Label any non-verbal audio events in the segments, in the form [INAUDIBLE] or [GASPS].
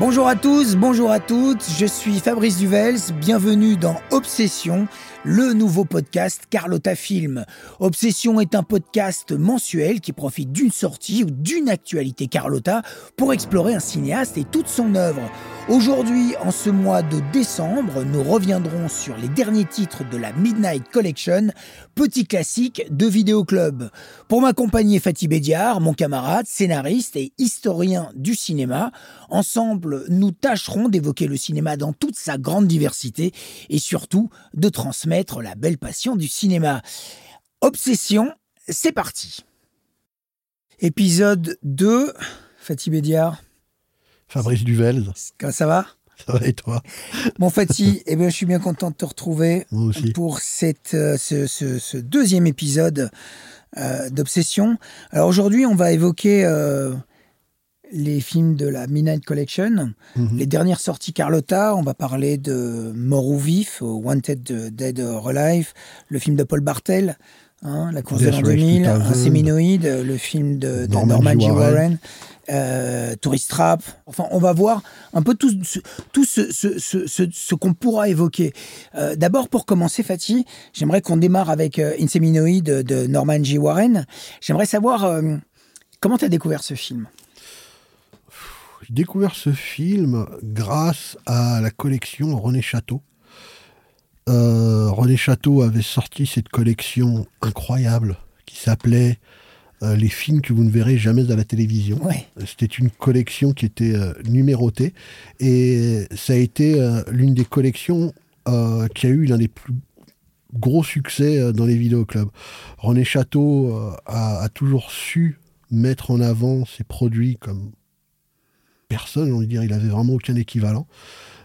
Bonjour à tous, bonjour à toutes, je suis Fabrice Duvels, bienvenue dans Obsession, le nouveau podcast Carlotta Film. Obsession est un podcast mensuel qui profite d'une sortie ou d'une actualité Carlotta pour explorer un cinéaste et toute son œuvre. Aujourd'hui, en ce mois de décembre, nous reviendrons sur les derniers titres de la Midnight Collection, petit classique de Vidéo Club. Pour m'accompagner, Fatih Bédiar, mon camarade, scénariste et historien du cinéma. Ensemble, nous tâcherons d'évoquer le cinéma dans toute sa grande diversité et surtout de transmettre la belle passion du cinéma. Obsession, c'est parti. Épisode 2, Fatih Bédiar. Fabrice Duvel. Ça va? Ça va et toi? Bon Fatih, eh bien, je suis bien content de te retrouver Moi aussi. pour cette, euh, ce, ce- ce deuxième épisode euh, d'Obsession. Alors aujourd'hui, on va évoquer euh, les films de la Midnight Collection, Mhm. les dernières sorties Carlotta. On va parler de Mort ou Vif, Wanted de Dead or Alive, le film de Paul Bartel, hein, La course de Death l'an Race 2000, 2000, Un séminoïde, le film de, de Norman, Norman G. Warren. Warren. euh, Tourist Trap. Enfin, on va voir un peu tout ce, tout ce, ce, ce, ce- ce qu'on pourra évoquer. Euh, D'abord, pour commencer, Fatih, j'aimerais qu'on démarre avec euh, Inseminoid de, de Norman G. Warren. J'aimerais savoir euh, comment tu as découvert ce film? J'ai découvert ce film grâce à la collection René Château. Euh, René Château avait sorti cette collection incroyable qui s'appelait euh, Les films que vous ne verrez jamais à la télévision. Ouais. C'était une collection qui était euh, numérotée et ça a été l'une des collections qui a eu l'un des plus gros succès dans les vidéoclubs. René Château a, a toujours su mettre en avant ses produits comme personne, j'ai envie de dire, il avait vraiment aucun équivalent.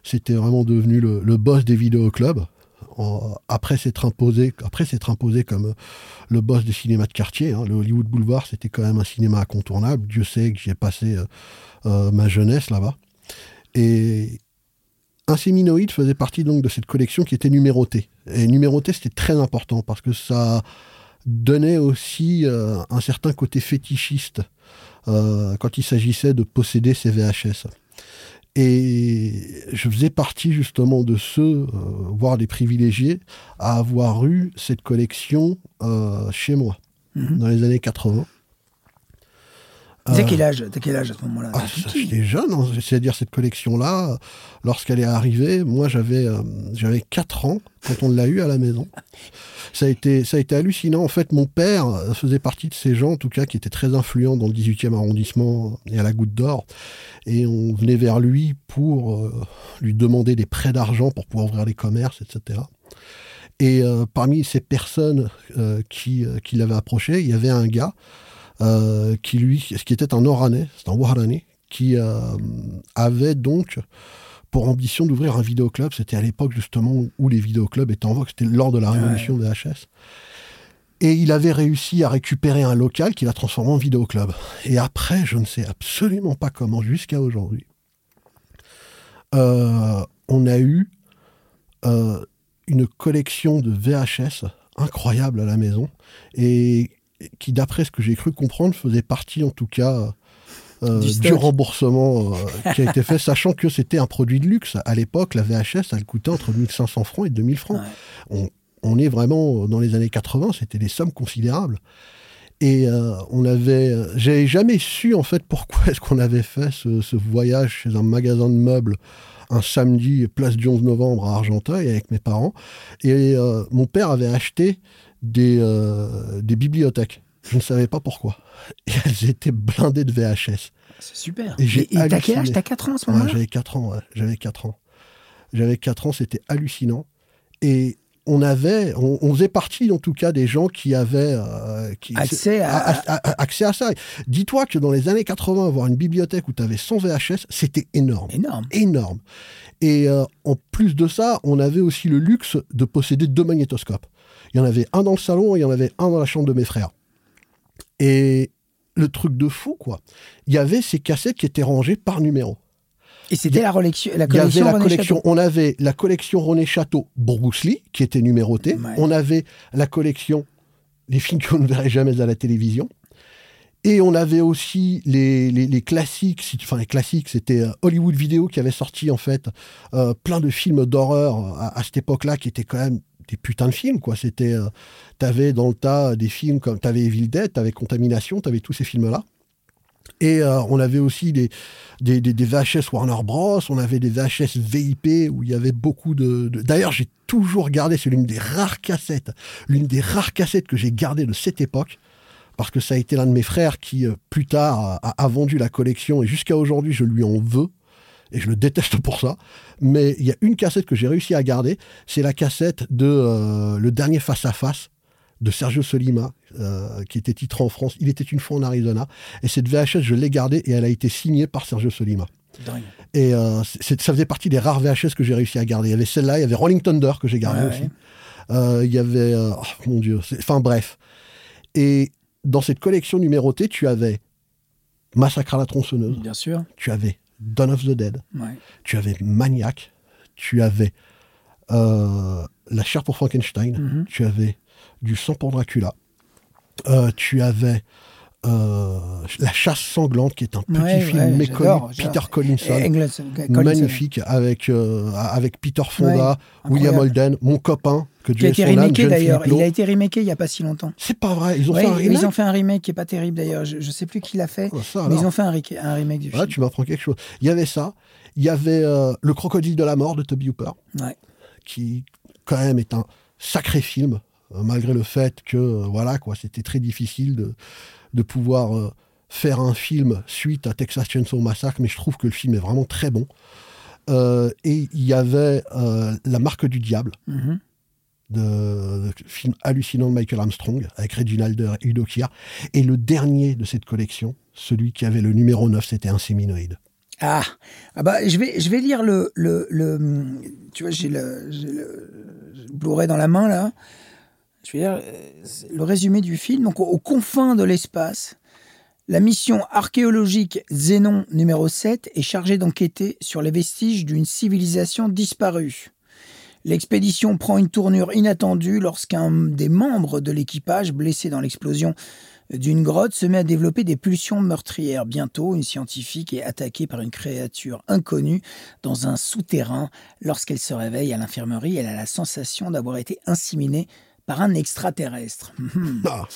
C'était vraiment devenu le, boss des vidéoclubs. Après s'être imposé, comme euh, le boss des cinémas de quartier, hein, le Hollywood Boulevard, c'était quand même un cinéma incontournable. Dieu sait que j'y passé euh, euh, ma jeunesse là-bas. Et Inséminoïde faisait partie donc de cette collection qui était numérotée. Et numérotée, c'était très important parce que ça donnait aussi euh, un certain côté fétichiste euh, quand il s'agissait de posséder ces VHS. Et je faisais partie justement de ceux, euh, voire des privilégiés, à avoir eu cette collection chez moi Mhm. dans les années 80. T'as Euh, quel âge quel âge à ce moment-là? Ah. J'étais jeune, hein. c'est-à-dire cette collection-là, lorsqu'elle est arrivée, moi j'avais euh, j'avais 4 ans quand on l'a eu à la maison. [LAUGHS] Ça a, été, ça a été hallucinant. En fait, mon père euh, faisait partie de ces gens, en tout cas, qui étaient très influents dans le 18e arrondissement et à la Goutte d'Or. Et on venait vers lui pour euh, lui demander des prêts d'argent pour pouvoir ouvrir des commerces, etc. Et euh, parmi ces personnes euh, qui, euh, qui l'avaient approché, il y avait un gars euh, qui lui, qui était un Oranais, c'est un Warani, qui euh, avait donc pour ambition d'ouvrir un vidéoclub. C'était à l'époque justement où les vidéoclubs étaient en vogue, c'était lors de la révolution des HS. Et il avait réussi à récupérer un local qu'il a transformé en vidéoclub. Et après, je ne sais absolument pas comment, jusqu'à aujourd'hui, euh, on a eu euh, une collection de VHS incroyable à la maison et qui, d'après ce que j'ai cru comprendre, faisait partie en tout cas euh, Du remboursement euh, qui a été fait, sachant que c'était un produit de luxe. À l'époque, la VHS, elle coûtait entre 1500 francs et 2000 francs. Ouais. On, on est vraiment dans les années 80, c'était des sommes considérables. Et euh, on avait, j'ai jamais su en fait pourquoi est-ce qu'on avait fait ce, ce voyage chez un magasin de meubles un samedi, place du 11 novembre à Argenteuil avec mes parents. Et mon père avait acheté des, euh, des bibliothèques. Je ne savais pas pourquoi. Et [LAUGHS] elles étaient blindées de VHS. C'est super. Et t'as quel âge? T'as 4 ans à ce Ouais, moment-là j'avais 4 ans, ouais. j'avais 4 ans. J'avais 4 ans, c'était hallucinant. Et on avait, on, on faisait partie en tout cas des gens qui avaient euh, qui, Accès à- a- a- a- accès à ça. Dis-toi que dans les années 80, avoir une bibliothèque où tu avais 100 VHS, c'était énorme. Énorme. Énorme. Et euh, en plus de ça, on avait aussi le luxe de posséder deux magnétoscopes. Il y en avait un dans le salon et il y en avait un dans la chambre de mes frères. Et le truc de fou, quoi. Il y avait ces cassettes qui étaient rangées par numéro. Et c'était la, collection, la Il y avait collection la René collection, Château. on avait la collection René Château Bruce Lee, qui était numérotée. Ouais. On avait la collection Les films qu'on ne verrait jamais à la télévision. Et on avait aussi les, les, classiques, enfin les classiques, c'était euh, Hollywood Video qui avait sorti en fait euh, plein de films d'horreur à, cette époque-là qui étaient quand même des putains de films quoi. C'était, euh, t'avais dans le tas des films comme t'avais Evil Dead, t'avais Contamination, t'avais tous ces films-là. Et on avait aussi des, des, des, VHS Warner Bros, on avait des VHS VIP où il y avait beaucoup de... D'ailleurs, j'ai toujours gardé, c'est l'une des rares cassettes, l'une des rares cassettes que j'ai gardées de cette époque parce que ça a été l'un de mes frères qui, euh, plus tard, a, vendu la collection et jusqu'à aujourd'hui, je lui en veux. Et je le déteste pour ça. Mais il y a une cassette que j'ai réussi à garder. C'est la cassette de euh, Le dernier face-à-face de Sergio Solima, euh, qui était titré en France. Il était une fois en Arizona. Et cette VHS, je l'ai gardée et elle a été signée par Sergio Solima. Et ça faisait partie des rares VHS que j'ai réussi à garder. Il y avait celle-là, il y avait Rolling Thunder que j'ai gardé aussi. il y avait. Oh, mon Dieu. Enfin bref. Et dans cette collection numérotée, tu avais Massacre à la tronçonneuse. Bien sûr. Tu avais Dawn of the Dead. Tu avais Maniac. Tu avais euh, La chair pour Frankenstein. Mhm. Tu avais Du sang pour Dracula. Euh, tu avais euh, La chasse sanglante, qui est un petit film méconnu, Peter Collinson, magnifique, avec, avec Peter Fonda, William Holden, mon copain, qui a été remaké d'ailleurs. Il a été remaké il n'y a pas si longtemps. C'est pas vrai. Ils ont fait un remake. Ils ont fait un remake qui est pas terrible d'ailleurs. Je, ne sais plus qui l'a fait. Oh, mais ils ont fait un, un remake du film. Tu m'apprends quelque chose. Il y avait ça. Il y avait euh, Le Crocodile de la mort de Toby Hooper. Qui, quand même, est un sacré film. Euh, malgré le fait que, euh, voilà, quoi, c'était très difficile de, de pouvoir faire un film suite à Texas Chainsaw Massacre. Mais je trouve que le film est vraiment très bon. et il y avait La marque du diable. Mm-hmm de, film hallucinant de Michael Armstrong avec Reginald et Udo. Et le dernier de cette collection, celui qui avait le numéro 9, c'était un séminoïde. Ah, ah bah, je, vais, je vais lire le, le, tu vois, j'ai le, le Blu-ray dans la main là. Je vais lire euh, le résumé du film. Donc, aux confins de l'espace, la mission archéologique Zénon numéro 7 est chargée d'enquêter sur les vestiges d'une civilisation disparue. L'expédition prend une tournure inattendue lorsqu'un des membres de l'équipage, blessé dans l'explosion d'une grotte, se met à développer des pulsions meurtrières. Bientôt, une scientifique est attaquée par une créature inconnue dans un souterrain. Lorsqu'elle se réveille à l'infirmerie, elle a la sensation d'avoir été inséminée par un extraterrestre. [LAUGHS] Ah,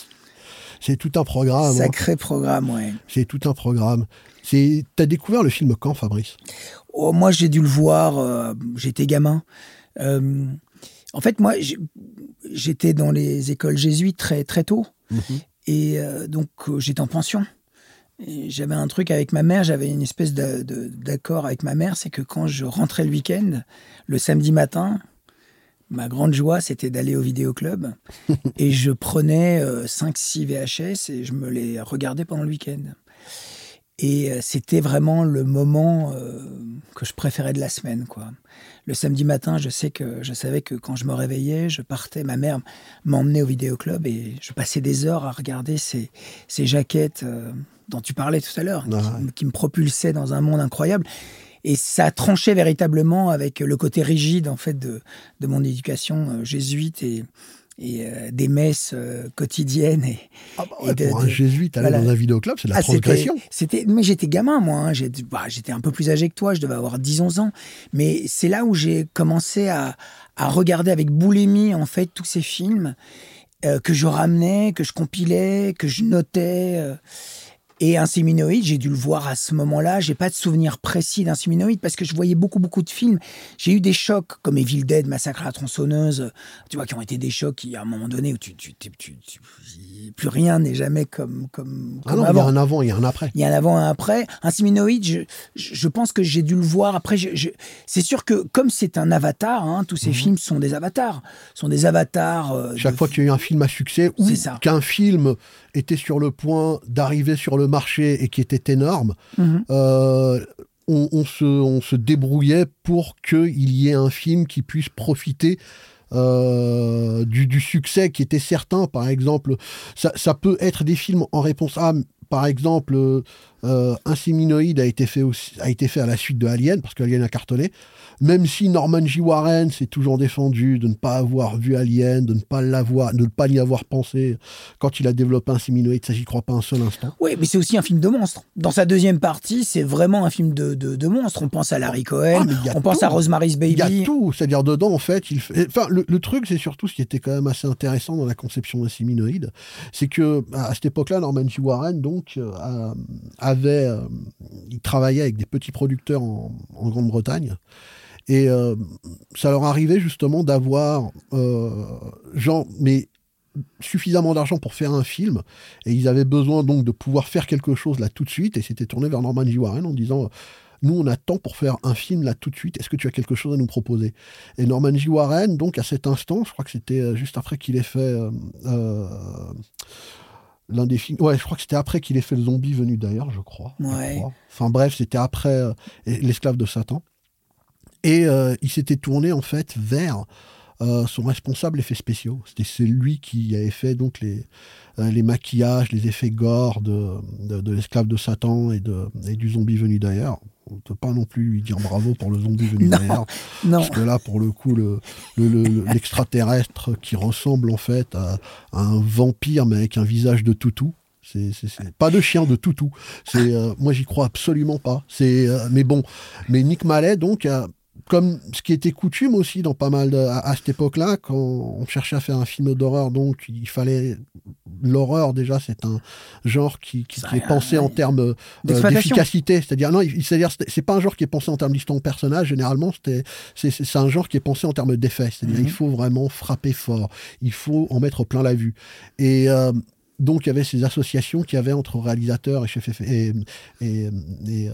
c'est tout un programme. Hein. Sacré programme, ouais. C'est tout un programme. T'as découvert le film quand, Fabrice? Oh, Moi, j'ai dû le voir. Euh, j'étais gamin. Euh, en fait, moi, j'étais dans les écoles jésuites très, très tôt. Mhm. Et euh, donc, euh, j'étais en pension. J'avais un truc avec ma mère, j'avais une espèce d'accord avec ma mère, c'est que quand je rentrais le week-end, le samedi matin, ma grande joie, c'était d'aller au vidéoclub. [LAUGHS] et je prenais 5-6 VHS et je me les regardais pendant le week-end. Et c'était vraiment le moment que je préférais de la semaine, quoi le samedi matin, je sais que je savais que quand je me réveillais, je partais, ma mère m'emmenait au vidéoclub et je passais des heures à regarder ces, ces jaquettes euh, dont tu parlais tout à l'heure, qui, me propulsaient dans un monde incroyable. Et ça tranchait véritablement avec le côté rigide en fait de, de mon éducation euh, jésuite et, et euh, des messes euh, quotidiennes. Et, ah bah pour un jésuite, aller dans un vidéoclub, c'est de la ah, transgression. C'était, mais j'étais gamin, moi. Hein. Bah, j'étais un peu plus âgé que toi, je devais avoir 10-11 ans. Mais c'est là où j'ai commencé à, à, regarder avec boulimie, en fait, tous ces films euh, que je ramenais, que je compilais, que je notais. Et un séminoïde, j'ai dû le voir à ce moment-là. J'ai pas de souvenir précis d'un séminoïde parce que je voyais beaucoup, beaucoup de films. J'ai eu des chocs comme Evil Dead, Massacre à la tronçonneuse, tu vois, qui ont été des chocs qui, à un moment donné, où tu, tu, tu, plus rien n'est jamais comme, comme, ah non, avant. Il y a un avant, il y a un après. Il y a un avant, un après. Un séminoïde, je, je pense que j'ai dû le voir. Après, c'est sûr que comme c'est un avatar, hein, tous ces mhm. films sont des avatars, sont des avatars. Euh, Chaque fois qu'il y a eu un film à succès ou qu'un film était sur le point d'arriver sur le marché et qui était énorme, mhm. euh, on, se, on, se, débrouillait pour qu'il y ait un film qui puisse profiter euh, du, succès qui était certain. Par exemple, ça, peut être des films en réponse à par exemple, euh, un séminoïde a été fait aussi, a été fait à la suite de Alien parce qu'Alien a cartonné. Même si Norman J. Warren s'est toujours défendu de ne pas avoir vu Alien, de ne pas l'avoir, de ne pas y avoir pensé quand il a développé un séminoïde, ça j'y crois pas un seul instant. Oui, mais c'est aussi un film de monstre. Dans sa deuxième partie, c'est vraiment un film de, de, de monstre. On pense à Larry Cohen, Ah, on pense à Rosemary's Baby. Il y a tout, c'est-à-dire dedans en fait, il fait... enfin le, le truc c'est surtout ce qui était quand même assez intéressant dans la conception d'un séminoïde, c'est que à cette époque-là, Norman J. Warren donc euh, avait, euh, avec des petits producteurs en, Grande-Bretagne. Et euh, ça leur arrivait justement d'avoir, euh, genre, mais suffisamment d'argent pour faire un film. Et ils avaient besoin donc de pouvoir faire quelque chose là tout de suite. Et c'était tourné vers Norman J. Warren en disant nous, on attend pour faire un film là tout de suite. Est-ce que tu as quelque chose à nous proposer? Et Norman J. Warren, donc à cet instant, je crois que c'était euh, juste après qu'il ait fait euh, euh, l'un des films. Ouais, je crois que c'était après qu'il ait fait le zombie venu d'ailleurs, je crois. Ouais. Je crois. Enfin bref, c'était après euh, l'esclave de Satan. Et euh, il s'était tourné en fait vers euh, son responsable effets spéciaux. C'était c'est lui qui avait fait donc les, euh, les maquillages, les effets gore de, de, de l'esclave de Satan et, de, et du zombie venu d'ailleurs. On ne peut pas non plus lui dire bravo pour le zombie venu [LAUGHS] d'ailleurs. Non. Parce que là, pour le coup, le- le- le- le- l'extraterrestre qui ressemble en fait à, à un vampire, mais avec un visage de toutou. C'est, pas de chien, de toutou. C'est, euh, moi, j'y crois absolument pas. C'est, euh, mais bon, mais Nick Mallet, donc, a- comme ce qui était coutume aussi dans pas mal de, à, à cette époque-là, quand on cherchait à faire un film d'horreur, donc il fallait l'horreur déjà, c'est un genre qui, qui, qui est pensé en termes euh, d'efficacité. C'est-à-dire non, c'est-à-dire c'est pas un genre qui est pensé en termes d'histoire de personnage. Généralement, c'était c'est un genre qui est pensé en termes d'effets. C'est-à-dire Mhm. il faut vraiment frapper fort, il faut en mettre plein la vue. Et euh, donc, il y avait ces associations qu'il y avait entre réalisateurs et chefs effets- et, et, et, euh,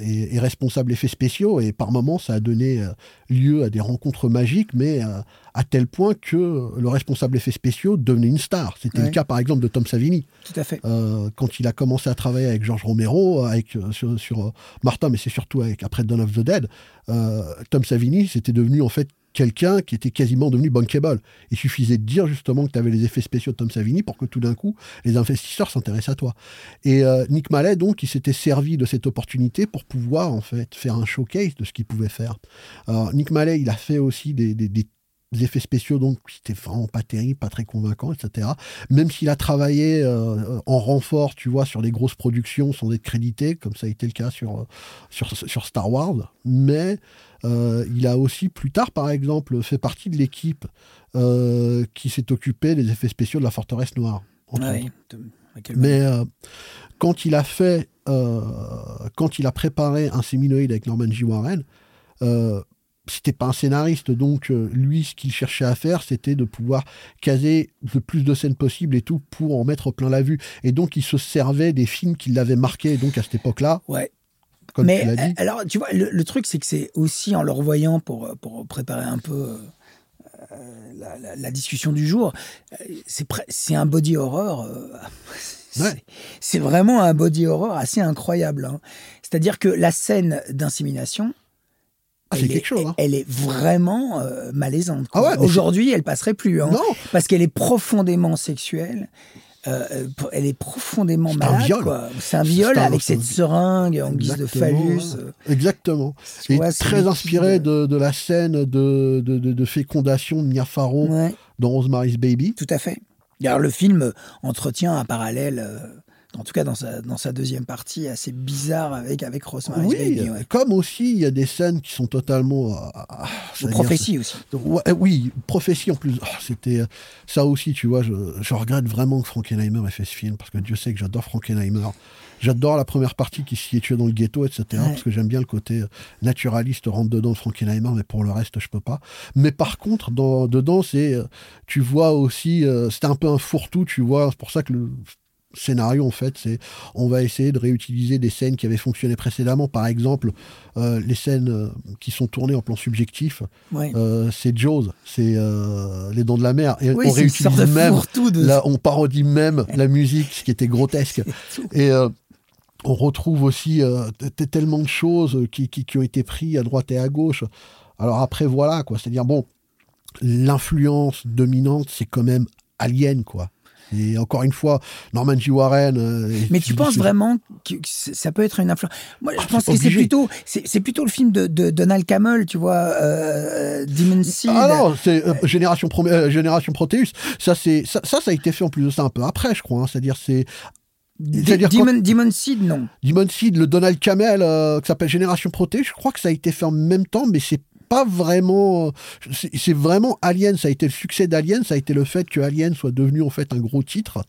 et- responsables effets spéciaux. Et par moments, ça a donné euh, lieu à des rencontres magiques, mais euh, à tel point que le responsable effets spéciaux devenait une star. C'était Ouais. le cas, par exemple, de Tom Savini. Tout à fait. Euh, quand il a commencé à travailler avec George Romero, avec, sur, sur, Martin, mais c'est surtout avec, après Dawn of the Dead, euh, Tom Savini, c'était devenu en fait quelqu'un qui était quasiment devenu bankable. Il suffisait de dire justement que tu avais les effets spéciaux de Tom Savini pour que tout d'un coup, les investisseurs s'intéressent à toi. Et euh, Nick Mallet, donc, il s'était servi de cette opportunité pour pouvoir en fait faire un showcase de ce qu'il pouvait faire. Alors, Nick Mallet, il a fait aussi des, effets spéciaux donc qui étaient vraiment pas terribles, pas très convaincants, etc. Même s'il a travaillé euh, en renfort, tu vois, sur des grosses productions sans être crédité, comme ça a été le cas sur, euh, sur Star Wars, mais euh, il a aussi plus tard, par exemple, fait partie de l'équipe euh, qui s'est occupée des effets spéciaux de la forteresse noire. Michael Mais euh, quand il a fait, quand il a préparé un séminoïde avec Norman J. Warren, c'était pas un scénariste, donc lui, ce qu'il cherchait à faire, c'était de pouvoir caser le plus de scènes possible et tout pour en mettre plein la vue. Et donc, il se servait des films qui l'avaient marqué, donc à cette époque-là, Ouais. Comme Mais tu l'as dit. euh, alors, tu vois, le, le truc, c'est que c'est aussi en le revoyant pour, pour préparer un peu euh, la, la- la discussion du jour, euh, c'est un body horror. euh, [LAUGHS] c'est- Ouais. C'est vraiment un body horror assez incroyable. hein. C'est-à-dire que la scène d'insémination. Ah, quelque chose, hein. Elle est vraiment euh, malaisante. Ah ouais, Aujourd'hui, elle passerait plus. hein, Non, parce qu'elle est profondément sexuelle. Euh, elle est profondément C'est un malade. viol. C'est un viol avec cette seringue en guise de phallus. exactement. tu Et vois, très inspiré de, de la scène de, de, de- de fécondation de Mia Farrow Ouais, dans Rosemary's Baby. tout à fait. Alors, le film entretient un parallèle, euh, en tout cas dans sa, dans sa deuxième partie, assez bizarre avec, avec Rosemary's Oui, Baby. ouais. comme aussi, il y a des scènes qui sont totalement. euh, ah, Ou c'est-à-dire, prophétie aussi. Ouais, euh, oui, prophétie en plus. Ah, C'était euh, ça aussi, tu vois. Je, je regrette vraiment que Frankenheimer ait fait ce film parce que Dieu sait que j'adore Frankenheimer. J'adore la première partie qui s'y est tué dans le ghetto, etc. Ouais. Parce que j'aime bien le côté euh, naturaliste, rentre dedans de Frankenheimer, mais pour le reste, je peux pas. Mais par contre, dans, dedans, c'est, tu vois aussi, euh, c'était un peu un fourre-tout, tu vois. C'est pour ça que le scénario, en fait, c'est on va essayer de réutiliser des scènes qui avaient fonctionné précédemment. Par exemple, euh, les scènes euh, qui sont tournées en plan subjectif, Ouais. euh, c'est Jaws, c'est Les Dents de la Mer. Et oui, on réutilise même de. On parodie même la musique, ce qui était grotesque. [LAUGHS] Et on retrouve aussi tellement de choses qui, qui, qui ont été prises à droite et à gauche. Alors après, voilà, quoi. C'est-à-dire, bon, l'influence dominante, c'est quand même Alien, quoi. Et encore une fois, Norman G. Warren. euh, Mais tu penses vraiment que ça peut être une influence Moi, je Ah, pense que c'est plutôt, c'est plutôt le film de, de Donald Camel, tu vois, euh, Demon Seed. Ah non, c'est euh, Génération, Pro- euh, Génération Proteus. Ça, c'est ça, ça, ça a été fait en plus de ça un peu après, je crois. hein. C'est-à-dire, c'est quand- Demon, Demon Seed, non. Demon Seed, le Donald Camel, euh, qui s'appelle Génération Proteus. Je crois que ça a été fait en même temps, mais c'est pas vraiment. C'est vraiment Alien. Ça a été le succès d'Alien. Ça a été le fait que Alien soit devenu en fait un gros titre.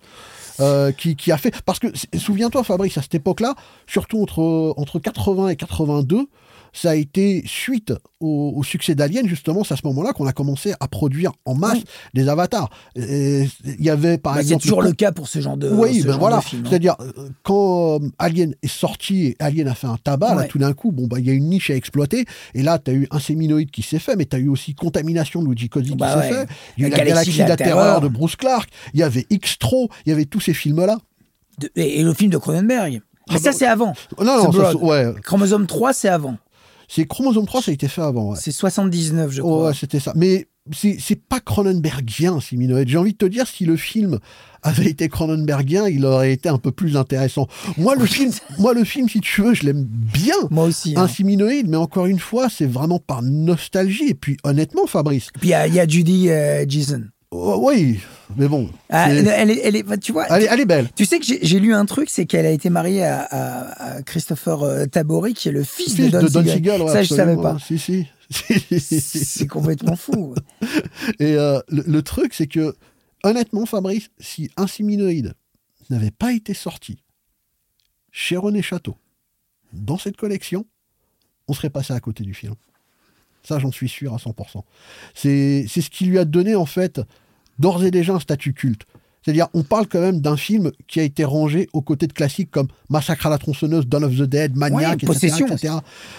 euh, qui, a fait parce que souviens-toi Fabrice à cette époque-là surtout entre entre 80 et 82 ça a été suite au, au succès d'Alien justement c'est à ce moment-là qu'on a commencé à produire en masse Oui. des avatars il y avait par Bah, c'est exemple toujours le cas pour ce genre de, oui, ce ben genre voilà. hein. C'est-à-dire, euh, quand euh, Alien est sorti et Alien a fait un tabac, là, tout d'un coup, bon, bah, il y a une niche à exploiter. Et là, tu as eu un séminoïde qui s'est fait, mais tu as eu aussi Contamination de Luigi Bah qui ouais. s'est fait. Il y a eu La la Galaxie de la Terreur Terreur. de Bruce Clark. Il y avait X-Tro. Il y avait tous ces films-là. Et, et le film de Cronenberg. Mais Ah ça, bah- c'est avant. Non, non, ça, c'est- ouais. Chromosome 3, c'est avant. C'est Chromosome 3, ça a été fait avant. Ouais. C'est 79, je Oh, crois. ouais, c'était ça. Mais c'est c'est pas Cronenbergien, Siminoïde. J'ai envie de te dire, si le film avait été Cronenbergien, il aurait été un peu plus intéressant. Moi, le film, moi, le film, si tu veux, je l'aime bien. Moi aussi. hein. un siminoïde, mais encore une fois, c'est vraiment par nostalgie. Et puis, honnêtement, Fabrice, Puis il y, a- il y a Judy euh, Jason. oh, oui, mais bon, Ah, elle, est, elle est- tu vois, elle, est, elle est belle. tu sais que j'ai lu un truc, c'est qu'elle a été mariée à, à- à Christopher euh, Tabori, qui est le fils, Fils de Don, Siegel. ouais, ça, je savais pas. [LAUGHS] Si, si. C'est complètement fou. [LAUGHS] Et euh, le, le truc, c'est que, honnêtement, Fabrice, si un siminoïde n'avait pas été sorti chez René Château, dans cette collection, on serait passé à côté du film. Ça, j'en suis sûr à 100%. C'est c'est ce qui lui a donné, en fait, d'ores et déjà un statut culte. C'est-à-dire, on parle quand même d'un film qui a été rangé aux côtés de classiques comme Massacre à la tronçonneuse, Dawn of the Dead, Maniac, etc., Possession etc.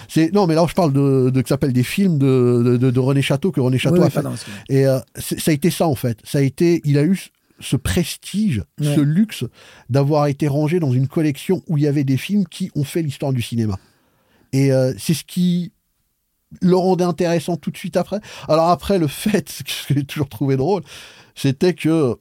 C'est non, mais là, je parle de, de que s'appelle des films de, de, de René Château que René Château Oui, a oui, fait. pardon. Et euh, ça a été ça en fait. Ça a été, il a eu ce prestige, Ouais. ce luxe d'avoir été rangé dans une collection où il y avait des films qui ont fait l'histoire du cinéma. Et euh, c'est ce qui le rendait intéressant tout de suite après. Alors après, le fait, [LAUGHS] ce que j'ai toujours trouvé drôle, c'était que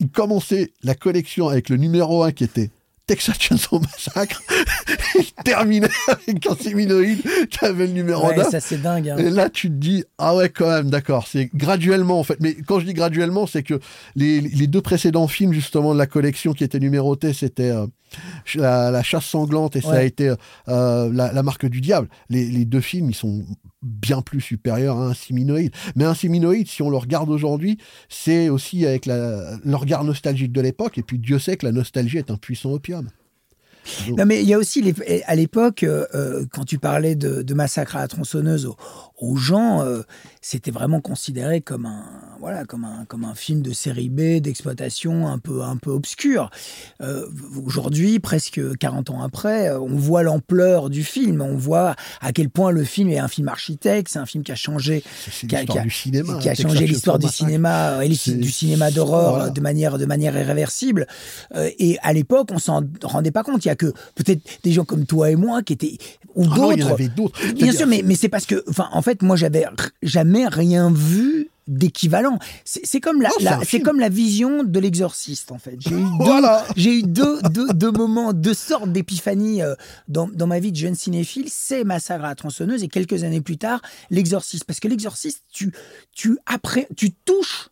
il commençait la collection avec le numéro 1 qui était Texas Chainsaw Massacre. [LAUGHS] il terminait avec un séminoïde qui avait le numéro Ouais, 9. ça, c'est dingue. hein. Et là, tu te dis, ah ouais, quand même, d'accord, c'est graduellement, en fait. Mais quand je dis graduellement, c'est que les, les deux précédents films, justement, de la collection qui étaient numérotés, c'était euh, la, la chasse sanglante et ça a été euh, la, la marque du diable. Les, les deux films, ils sont bien plus supérieurs à un siminoïde. Mais un siminoïde, si on le regarde aujourd'hui, c'est aussi avec la, le regard nostalgique de l'époque. Et puis, Dieu sait que la nostalgie est un puissant opium. Non, mais il y a aussi, à l'époque, euh, euh, quand tu parlais de, de massacre à la tronçonneuse aux gens, euh, c'était vraiment considéré comme un, voilà, comme un, comme un film de série B, d'exploitation un peu, un peu obscur. Euh, Aujourd'hui, presque 40 ans après, euh, on voit l'ampleur du film, on voit à quel point le film est un film architecte, c'est un film qui a changé Qui a- l'histoire qui a- du cinéma. qui a changé l'histoire du cinéma et du cinéma d'horreur voilà. de manière de manière irréversible Euh, et à l'époque on s'en rendait pas compte il y a que peut-être des gens comme toi et moi qui étaient ou Ah non, il y en d'autres avait d'autres. bien sûr mais mais c'est parce que enfin en fait moi j'avais jamais rien vu d'équivalent c'est comme la, c'est film. comme la vision de l'exorciste en fait j'ai eu [LAUGHS] deux Voilà. j'ai eu deux, deux, deux moments, deux sortes d'épiphanie euh, dans, dans ma vie de jeune cinéphile. C'est Massacre à la tronçonneuse et quelques années plus tard, L'Exorciste. Parce que L'Exorciste, tu, tu, après, tu touches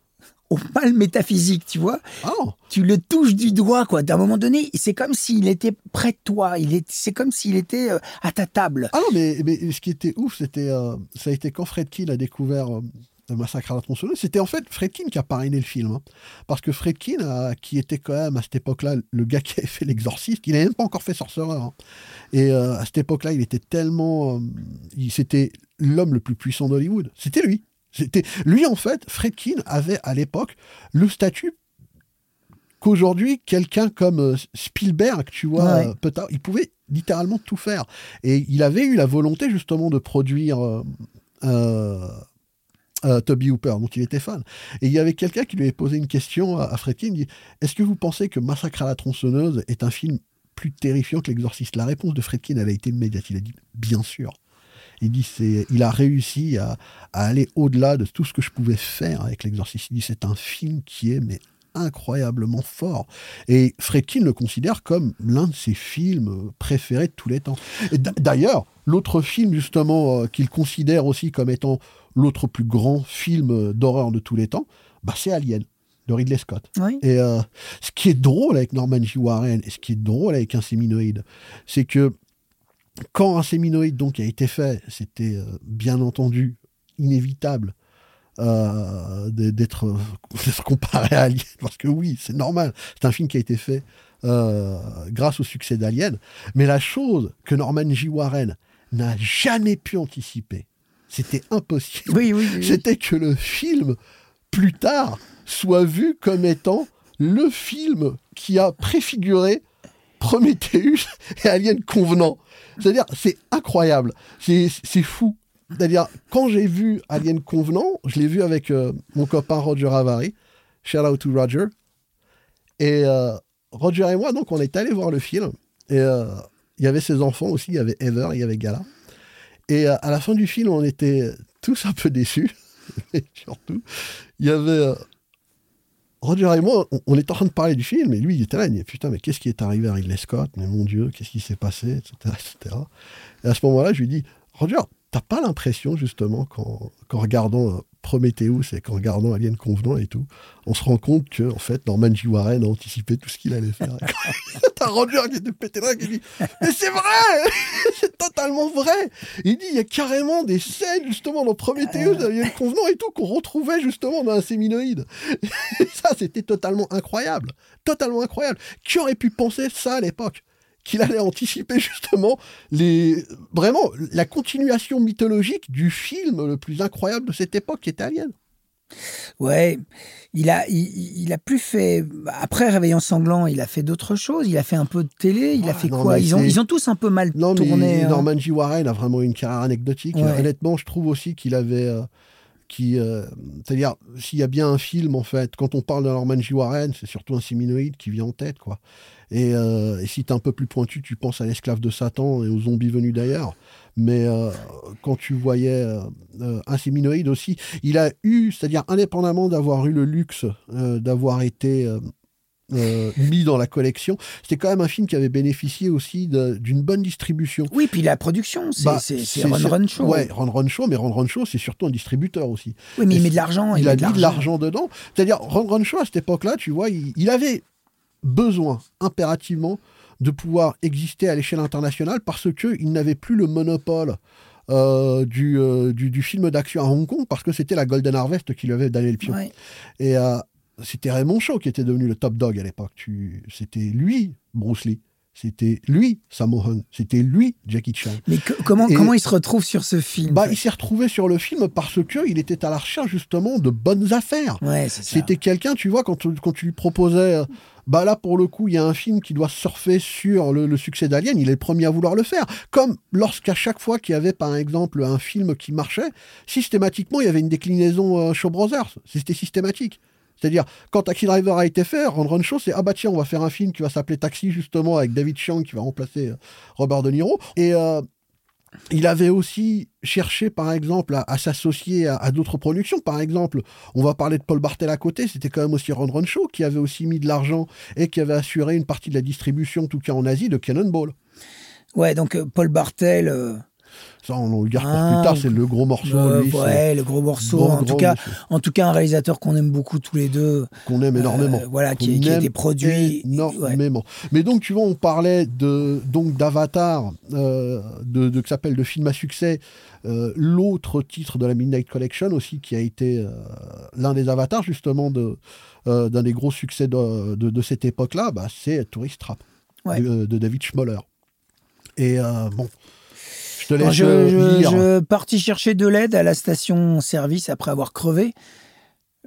au mal métaphysique, tu vois. Non. Tu le touches du doigt, quoi. D'un moment donné, c'est comme s'il était près de toi. Il est, c'est comme s'il était euh, à ta table. Ah non, mais, mais ce qui était ouf, c'était euh, ça a été quand Fredkin a découvert euh, le massacre à la tronçonneuse. C'était en fait Fredkin qui a parrainé le film. hein. Parce que Fredkin, a- qui était quand même à cette époque-là le gars qui avait fait l'exorciste, il n'avait même pas encore fait Sorcerer. hein. Et euh, à cette époque-là, il était tellement. il- c'était l'homme le plus puissant d'Hollywood. C'était lui. C'était lui en fait. Fredkin avait à l'époque le statut qu'aujourd'hui quelqu'un comme euh, Spielberg, tu vois, Ouais. euh, peut-être, il pouvait littéralement tout faire. Et il avait eu la volonté justement de produire euh, euh, euh, Toby Hooper, dont il était fan. Et il y avait quelqu'un qui lui avait posé une question à, à Fredkin, il dit Est-ce que vous pensez que Massacre à la tronçonneuse est un film plus terrifiant que L'Exorciste? La réponse de Fredkin, elle a été immédiate. Il a dit Bien sûr. Il dit c'est, il a réussi à, à aller au-delà de tout ce que je pouvais faire avec L'Exorciste. Il dit c'est un film qui est mais incroyablement fort. Et Fredkin le considère comme l'un de ses films préférés de tous les temps. D'ailleurs, l'autre film justement euh, qu'il considère aussi comme étant l'autre plus grand film d'horreur de tous les temps, bah, c'est Alien de Ridley Scott. Et euh, ce qui est drôle avec Norman J. Warren et ce qui est drôle avec un séminoïde, c'est que quand un séminoïde donc a été fait, c'était euh, bien entendu inévitable euh, d'être [LAUGHS] comparé à Alien, parce que oui, c'est normal, c'est un film qui a été fait grâce au succès d'Alien, mais la chose que Norman J. Warren n'a jamais pu anticiper, c'était impossible, c'était que le film, plus tard, soit vu comme étant le film qui a préfiguré Prometheus [LAUGHS] et Alien Convenant. C'est-à-dire, c'est incroyable, c'est fou. C'est-à-dire, quand j'ai vu Alien Convenant, je l'ai vu avec euh, mon copain Roger Avary, shout out to Roger. Et euh, Roger et moi, donc, on est allé voir le film. Et euh, il y avait ses enfants aussi, il y avait Ever, il y avait Gala. Et à la fin du film, on était tous un peu déçus. [LAUGHS] Surtout, il y avait Roger et moi, on, est en train de parler du film, et lui, il était là, il dit Putain, mais qu'est-ce qui est arrivé à Ridley Scott? Mais mon Dieu, qu'est-ce qui s'est passé? Etc., etc. Et à ce moment-là, je lui dis Roger, t'as pas l'impression, justement, qu'en regardant Prometheus et qu'en regardant Alien Convenant et tout, on se rend compte que, en fait, Norman J. Warren a anticipé tout ce qu'il allait faire. [LAUGHS] T'as Roger qui était pété là, qui dit Mais c'est vrai [LAUGHS] C'est totalement vrai Il dit Il y a carrément des scènes, justement, dans Prometheus, Alien Convenant et tout, qu'on retrouvait, justement, dans un séminoïde. et [LAUGHS] ça, c'était totalement incroyable. Totalement incroyable. Qui aurait pu penser ça à l'époque? Qu'il allait anticiper justement les vraiment la continuation mythologique du film le plus incroyable de cette époque qui était Alien. Ouais, il a, il, a plus fait. Après Réveillon sanglant, il a fait d'autres choses. Il a fait un peu de télé. Il a fait quoi? ils ont, ils ont tous un peu mal non, tourné. Hein. Norman J. Warren a vraiment une carrière anecdotique. Honnêtement, je trouve aussi qu'il avait. Euh, qui, euh, c'est-à-dire, s'il y a bien un film, en fait, quand on parle de Norman J. Warren, c'est surtout un séminoïde qui vient en tête, quoi. Et, euh, et si tu es un peu plus pointu, tu penses à l'esclave de Satan et aux zombies venus d'ailleurs. Mais euh, quand tu voyais euh, un séminoïde aussi, il a eu, c'est-à-dire indépendamment d'avoir eu le luxe d'avoir été mis dans la collection. C'était quand même un film qui avait bénéficié aussi d'une bonne distribution. Oui, puis la production, c'est bah, Ron Run Show. Ouais, Ron Run Show, mais Ron Run Show, c'est surtout un distributeur aussi. Oui, mais il met de l'argent. Il, a mis de l'argent dedans. C'est-à-dire, Ron Run Show, à cette époque-là, tu vois, il avait besoin impérativement de pouvoir exister à l'échelle internationale parce qu'il n'avait plus le monopole euh, euh, du, du, film d'action à Hong Kong parce que c'était la Golden Harvest qui lui avait donné le pion. Et euh, c'était Raymond Shaw qui était devenu le top dog à l'époque. C'était lui, Bruce Lee. C'était lui, Sammo Hung. C'était lui, Jackie Chan. Mais comment, comment il se retrouve sur ce film bah, Il s'est retrouvé sur le film parce qu'il était à la recherche justement de bonnes affaires. C'était quelqu'un, tu vois, quand tu, quand tu lui proposais bah là, pour le coup, il y a un film qui doit surfer sur le, succès d'Alien, il est le premier à vouloir le faire. Comme lorsqu'à chaque fois qu'il y avait, par exemple, un film qui marchait, systématiquement, il y avait une déclinaison euh, Show Brothers. C'était systématique. C'est-à-dire, quand Taxi Driver a été fait, Run Run Show, c'est ah bah tiens, on va faire un film qui va s'appeler Taxi, justement, avec David Chiang qui va remplacer euh, Robert De Niro. Et euh, il avait aussi cherché, par exemple, à, s'associer à, d'autres productions. Par exemple, on va parler de Paul Bartel à côté, c'était quand même aussi Ron Ron Show qui avait aussi mis de l'argent et qui avait assuré une partie de la distribution, en tout cas en Asie, de Cannonball. Ouais, donc euh, Paul Bartel, ça, on le garde pour plus tard, c'est le gros morceau. ouais, le gros morceau. en, tout cas, en tout cas, un réalisateur qu'on aime beaucoup tous les deux. Qu'on aime énormément. Euh, voilà, qui, a été produit. Énormément. Mais donc, tu vois, on parlait de, donc d'Avatar, euh, de, de, qui s'appelle de film à succès. Euh, l'autre titre de la Midnight Collection aussi, qui a été l'un des avatars justement de, d'un des gros succès de, de, cette époque-là, bah, c'est Tourist Trap de, de, David Schmoller. Et bon, je, je, partis chercher de l'aide à la station-service après avoir crevé.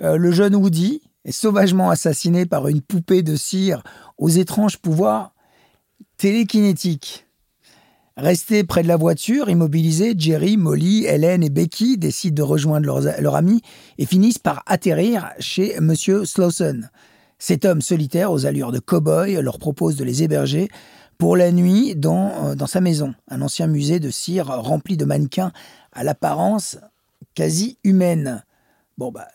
Euh, le jeune Woody est sauvagement assassiné par une poupée de cire aux étranges pouvoirs télékinétiques. Restés près de la voiture, immobilisés, Jerry, Molly, Helen et Becky décident de rejoindre leurs, leur ami et finissent par atterrir chez Monsieur Slauson. Cet homme solitaire aux allures de cow-boy leur propose de les héberger pour la nuit dans, euh, dans sa maison, un ancien musée de cire rempli de mannequins à l'apparence quasi humaine. Bon, bah,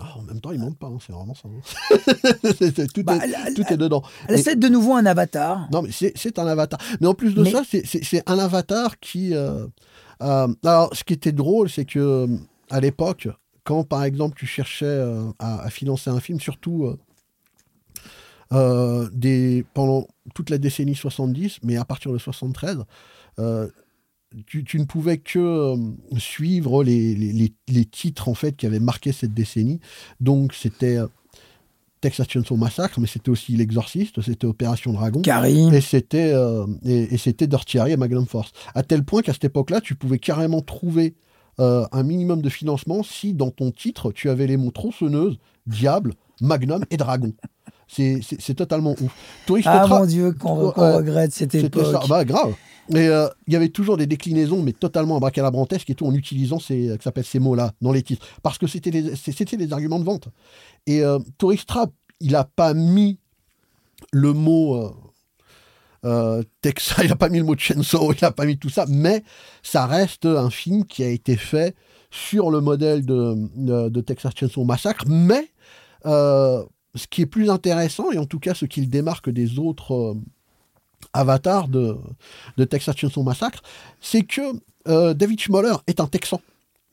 Ah, en même temps, il ne monte pas, hein, c'est vraiment ça. hein. [LAUGHS] tout, Bah, est, la- tout est dedans. C'est de nouveau un avatar. Non, mais c'est c'est un avatar. Mais en plus de Mais- ça, c'est- un avatar qui. euh, euh, alors, ce qui était drôle, c'est que à l'époque, quand par exemple tu cherchais euh, à, à financer un film, surtout euh, des, pendant toute la décennie 70, mais à partir de 73, euh, tu, tu ne pouvais que euh, suivre les, les- les- titres en fait qui avaient marqué cette décennie. Donc c'était euh, Texas Chainsaw Massacre, mais c'était aussi L'Exorciste, c'était Opération Dragon. Karim. Et c'était euh, et, et c'était Dirty Harry et Magnum Force. À tel point qu'à cette époque-là, tu pouvais carrément trouver euh, un minimum de financement si dans ton titre tu avais les mots tronçonneuse, diable, Magnum et Dragon. C'est totalement ouf. Touriste Ah Tra- mon Dieu, qu'on regrette cette époque. ça. Bah grave. Et euh, il y avait toujours des déclinaisons, mais totalement abracadabrantesques et tout, en utilisant ces, euh, que ces mots-là dans les titres. Parce que c'était les arguments de vente. Et euh, Tourist Trap, il n'a pas mis le mot euh, Texas, il n'a pas mis le mot Chainsaw, il n'a pas mis tout ça, mais ça reste un film qui a été fait sur le modèle de, de, de Texas Chainsaw Massacre, mais ce qui est plus intéressant, et en tout cas ce qui le démarque des autres euh, avatars de, de Texas Chainsaw Massacre, c'est que euh, David Schmoller est un Texan.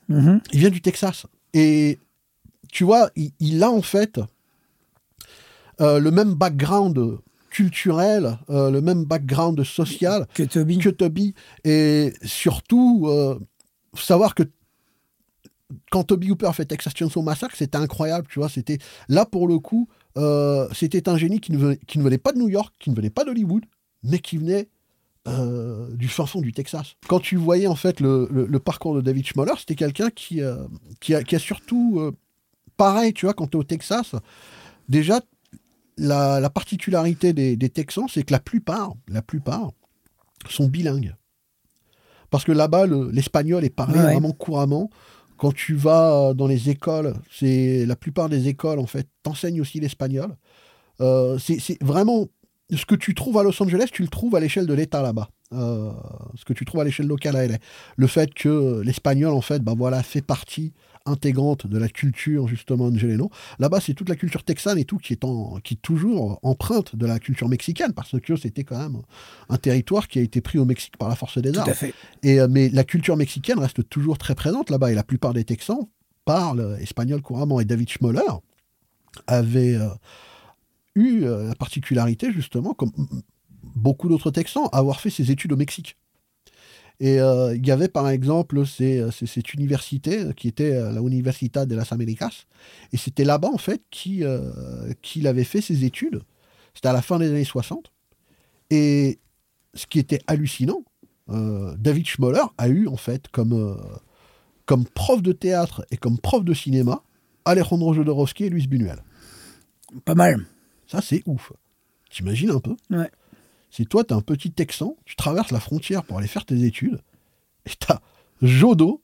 Mhm. Il vient du Texas. Et tu vois, il, il a en fait euh, le même background culturel, le même background social Que Toby. que Toby. Et surtout, savoir que quand Toby Hooper fait Texas Chainsaw Massacre, c'était incroyable, tu vois. C'était là pour le coup, euh, c'était un génie qui ne, venait, qui ne venait pas de New York, qui ne venait pas d'Hollywood, mais qui venait euh, du fin fond du Texas. Quand tu voyais en fait le, le- le parcours de David Schmoller, c'était quelqu'un qui, euh, qui, a, qui a surtout, pareil, tu vois, quand tu es au Texas, déjà, la, la particularité des, des Texans, c'est que la plupart, la plupart, sont bilingues. Parce que là-bas, le- l'espagnol est parlé Ouais, ouais. vraiment couramment. Quand tu vas dans les écoles, c'est la plupart des écoles, en fait, t'enseignent aussi l'espagnol. Euh, c'est c'est vraiment ce que tu trouves à Los Angeles, tu le trouves à l'échelle de l'État là-bas. Euh, ce que tu trouves à l'échelle locale à LA. Le fait que l'espagnol, en fait, ben voilà, fait partie intégrante de la culture, justement, Angeleno. Là-bas, c'est toute la culture texane et tout qui est, en, qui est toujours empreinte de la culture mexicaine, parce que c'était quand même un territoire qui a été pris au Mexique par la force des Tout armes. à fait. Et, euh, mais la culture mexicaine reste toujours très présente là-bas, et la plupart des Texans parlent espagnol couramment. Et David Schmoller avait euh, eu euh, la particularité, justement, comme beaucoup d'autres Texans, avoir fait ses études au Mexique. Et euh, il y avait par exemple ces- ces- cette université euh, qui était euh, la Universidad de las Américas. Et c'était là-bas en fait qui- euh, qu'il avait fait ses études. C'était à la fin des années 60. Et ce qui était hallucinant, euh, David Schmoller a eu en fait comme, euh, comme prof de théâtre et comme prof de cinéma Alejandro Jodorowsky et Luis Buñuel. Pas mal. Ça c'est ouf. T'imagines un peu? Ouais. Si toi, t'es un petit Texan, tu traverses la frontière pour aller faire tes études, et t'as Jodo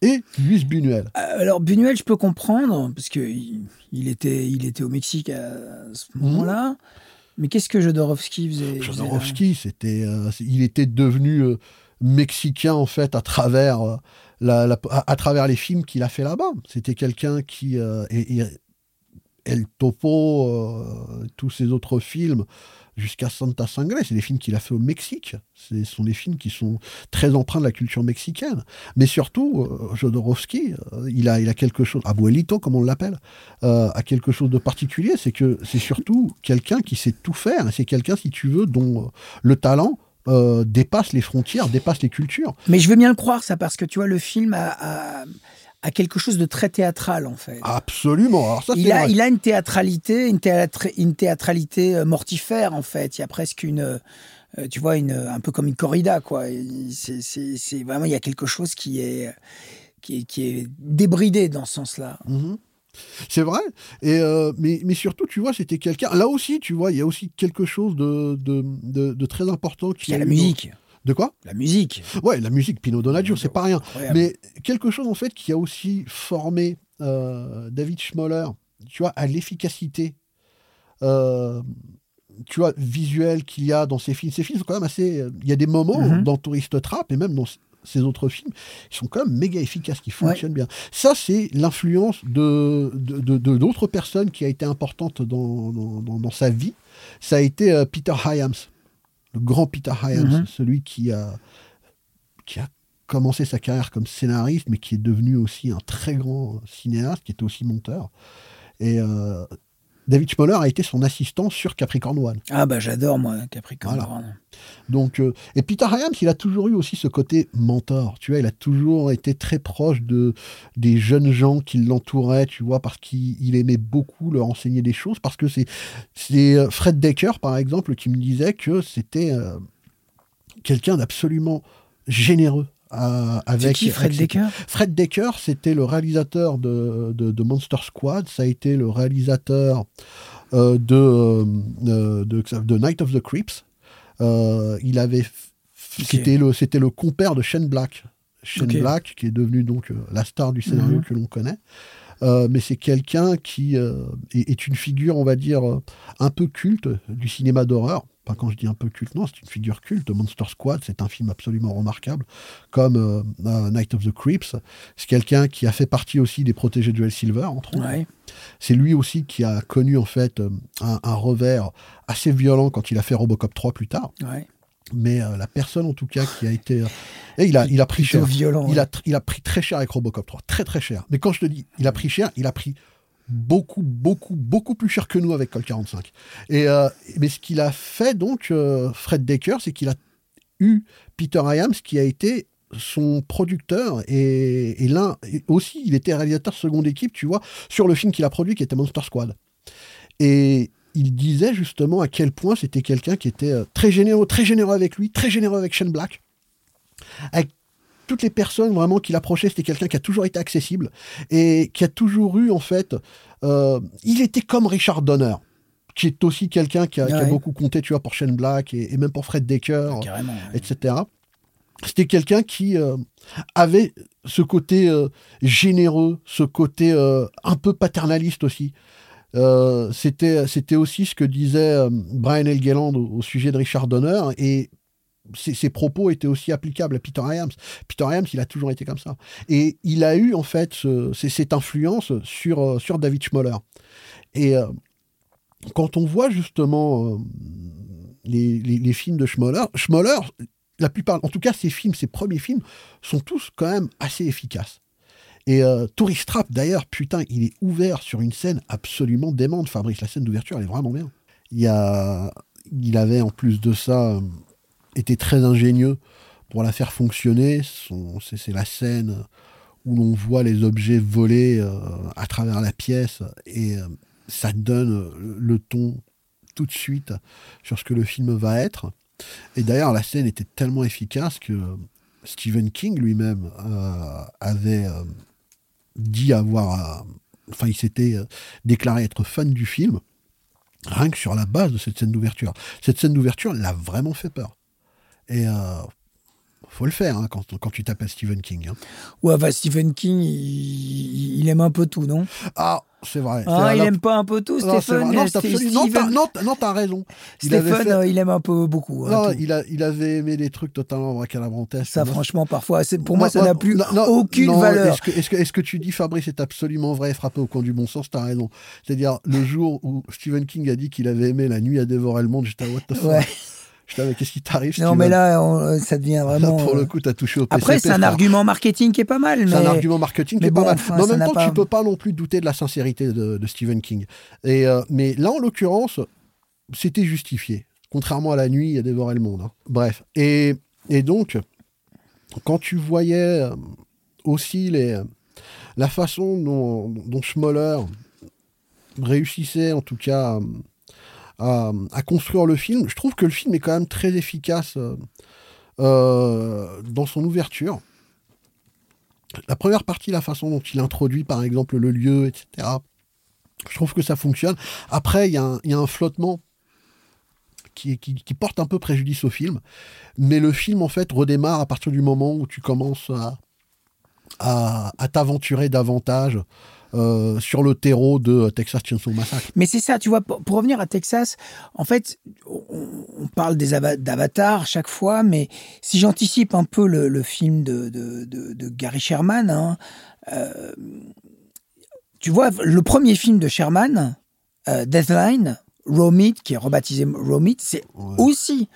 et Luis Buñuel. Euh, Alors Buñuel, je peux comprendre parce que il, était, il était au Mexique à ce moment-là. Mais qu'est-ce que Jodorowsky faisait, Jodorowsky, c'était, euh, il était devenu euh, mexicain en fait à travers, euh, la, la- à, à travers les films qu'il a fait là-bas. C'était quelqu'un qui et, et El Topo, tous ces autres films jusqu'à Santa Sangre, c'est des films qu'il a fait au Mexique. Ce sont des films qui sont très empreints de la culture mexicaine. Mais surtout, euh, Jodorowsky, euh, il, a, il a quelque chose, Abuelito comme on l'appelle, euh, a quelque chose de particulier, c'est que c'est surtout quelqu'un qui sait tout faire. C'est quelqu'un, si tu veux, dont le talent dépasse les frontières, dépasse les cultures. Mais je veux bien le croire ça parce que tu vois le film a- a quelque chose de très théâtral en fait. Absolument. Alors ça, il, a, il a une théâtralité, une, théâtra- une théâtralité euh, mortifère en fait. Il y a presque une, euh, tu vois, une, un peu comme une corrida quoi. C'est, vraiment il y a quelque chose qui est, qui est, qui est débridé dans ce sens-là. Mhm. C'est vrai. Et euh, mais, mais surtout, tu vois, c'était quelqu'un. Là aussi, tu vois, il y a aussi quelque chose de, de, de- de très important qui Il y a la musique, De quoi? La musique. Ouais, la musique, Pino Donaggio, c'est pas rien. Incroyable. Mais quelque chose en fait qui a aussi formé euh, David Schmoller, tu vois, à l'efficacité, euh, tu vois, visuelle qu'il y a dans ses films. Ces films sont quand même assez. euh, Il y a des moments Mhm. dans Tourist Trap et même dans ses autres films, ils sont quand même méga efficaces, qui fonctionnent bien. Ça, c'est l'influence de d'autres personnes qui a été importante dans, dans, sa vie. Ça a été euh, Peter Hyams, le grand Peter Hyams, mhm. celui qui a, qui a commencé sa carrière comme scénariste, mais qui est devenu aussi un très grand cinéaste, qui était aussi monteur. Et euh, David Schmoller a été son assistant sur Capricorn One. Ah bah j'adore moi Capricorn One. Donc euh, et Peter Hyams, il a toujours eu aussi ce côté mentor. Tu vois, il a toujours été très proche de des jeunes gens qui l'entouraient. Tu vois, parce qu'il aimait beaucoup leur enseigner des choses. Parce que c'est c'est euh, Fred Decker par exemple qui me disait que c'était euh, quelqu'un d'absolument généreux euh, avec qui, Fred Decker? Fred Decker, c'était le réalisateur de, de, Monster Squad, ça a été le réalisateur euh, de, euh, de, de, Night of the Creeps. il avait, c'était le, c'était le compère de Shane Black. Shane Black, qui est devenu donc la star du scénario mhm. que l'on connaît. mais c'est quelqu'un qui est, est, une figure, on va dire, un peu culte du cinéma d'horreur quand je dis un peu culte, non, c'est une figure culte. Monster Squad, c'est un film absolument remarquable, comme euh, euh, Night of the Creeps. C'est quelqu'un qui a fait partie aussi des protégés de Joel Silver, entre autres. C'est lui aussi qui a connu en fait euh, un, revers assez violent quand il a fait Robocop 3 plus tard. Mais la personne en tout cas qui a été et il a il a pris cher. Violent, il a il a pris très cher avec Robocop 3, très très cher. Mais quand je te dis il a pris cher, il a pris beaucoup, beaucoup, beaucoup plus cher que nous avec Col 45. Et, euh, mais ce qu'il a fait, donc, euh, Fred Decker, c'est qu'il a eu Peter Hyams qui a été son producteur et, l'un aussi, il était réalisateur seconde équipe, tu vois, sur le film qu'il a produit qui était Monster Squad. Et il disait justement à quel point c'était quelqu'un qui était euh, très généreux, très généreux avec lui, très généreux avec Shane Black, toutes les personnes vraiment qui l'approchaient, c'était quelqu'un qui a toujours été accessible et qui a toujours eu, en fait, euh, il était comme Richard Donner qui est aussi quelqu'un qui, a, beaucoup compté, tu vois, pour Shane Black et, même pour Fred Decker, etc. C'était quelqu'un qui euh, avait ce côté euh, généreux, ce côté un peu paternaliste aussi. c'était c'était aussi ce que disait Brian Elgeland au, au, sujet de Richard Donner et ses, propos étaient aussi applicables à Peter Hyams. Peter Hyams, il a toujours été comme ça. Et il a eu, en fait, cette influence sur, euh, sur David Schmoller. Et euh, quand on voit justement euh, les, films de Schmoller, Schmoller, la plupart, en tout cas ses films, ses premiers films, sont tous quand même assez efficaces. Et Tourist Trap, d'ailleurs, putain, il est ouvert sur une scène absolument démente, Fabrice. La scène d'ouverture, elle est vraiment bien. Il, y a, il avait en plus de ça était très ingénieux pour la faire fonctionner. C'est la scène où l'on voit les objets volés euh, à travers la pièce et euh, ça donne le ton tout de suite sur ce que le film va être. Et d'ailleurs, la scène était tellement efficace que Stephen King lui-même euh, avait dit avoir. enfin, il s'était déclaré être fan du film, rien que sur la base de cette scène d'ouverture. Cette scène d'ouverture l'a vraiment fait peur. Et euh, faut le faire hein, quand, quand, tu t'appelles Stephen King. Hein. Ouais, bah Stephen King, il, aime un peu tout, non? Ah, c'est vrai. Ah, il aime pas un peu tout, Stephen? Non, non, t'as raison. Stephen, euh, il aime un peu beaucoup. Hein, non, il, a, il avait aimé des trucs totalement calabrantesques. Ça, franchement, parfois, pour moi, ça n'a plus aucune valeur. Est-ce que, est -ce que, tu dis, Fabrice, est absolument vrai, frappé au coin du bon sens, t'as raison. C'est-à-dire, le jour où Stephen King a dit qu'il avait aimé La nuit à dévorer le monde, j'étais à what the fuck? Putain, mais qu'est-ce qui t'arrive Non, mais là, euh, ça devient [LAUGHS] vraiment. pour le euh, coup, t'as touché au PCP. Après, c'est un argument marketing qui est pas mal. C'est un argument marketing qui est pas mal. mais en même temps, tu peux pas non plus douter de la sincérité de, Stephen King. Et, euh, mais là, en l'occurrence, c'était justifié. Contrairement à la nuit, il a dévoré le monde. Hein. Bref. Et, et donc, quand tu voyais aussi les, la façon dont, dont Schmoller réussissait, en tout cas, à, construire le film. Je trouve que le film est quand même très efficace euh, euh, dans son ouverture. La première partie, la façon dont il introduit par exemple le lieu, etc. Je trouve que ça fonctionne. Après, il y, a un flottement qui, porte un peu préjudice au film. Mais le film, en fait, redémarre à partir du moment où tu commences à, t'aventurer davantage euh, sur le terreau de Texas Chainsaw Massacre. Mais c'est ça, tu vois, pour, revenir à Texas, en fait, on, parle des d'Avatar chaque fois, mais si j'anticipe un peu le, film de, de, Gary Sherman, hein, euh, tu vois, le premier film de Sherman, euh, Deathline, Romit, qui est rebaptisé Romit, c'est aussi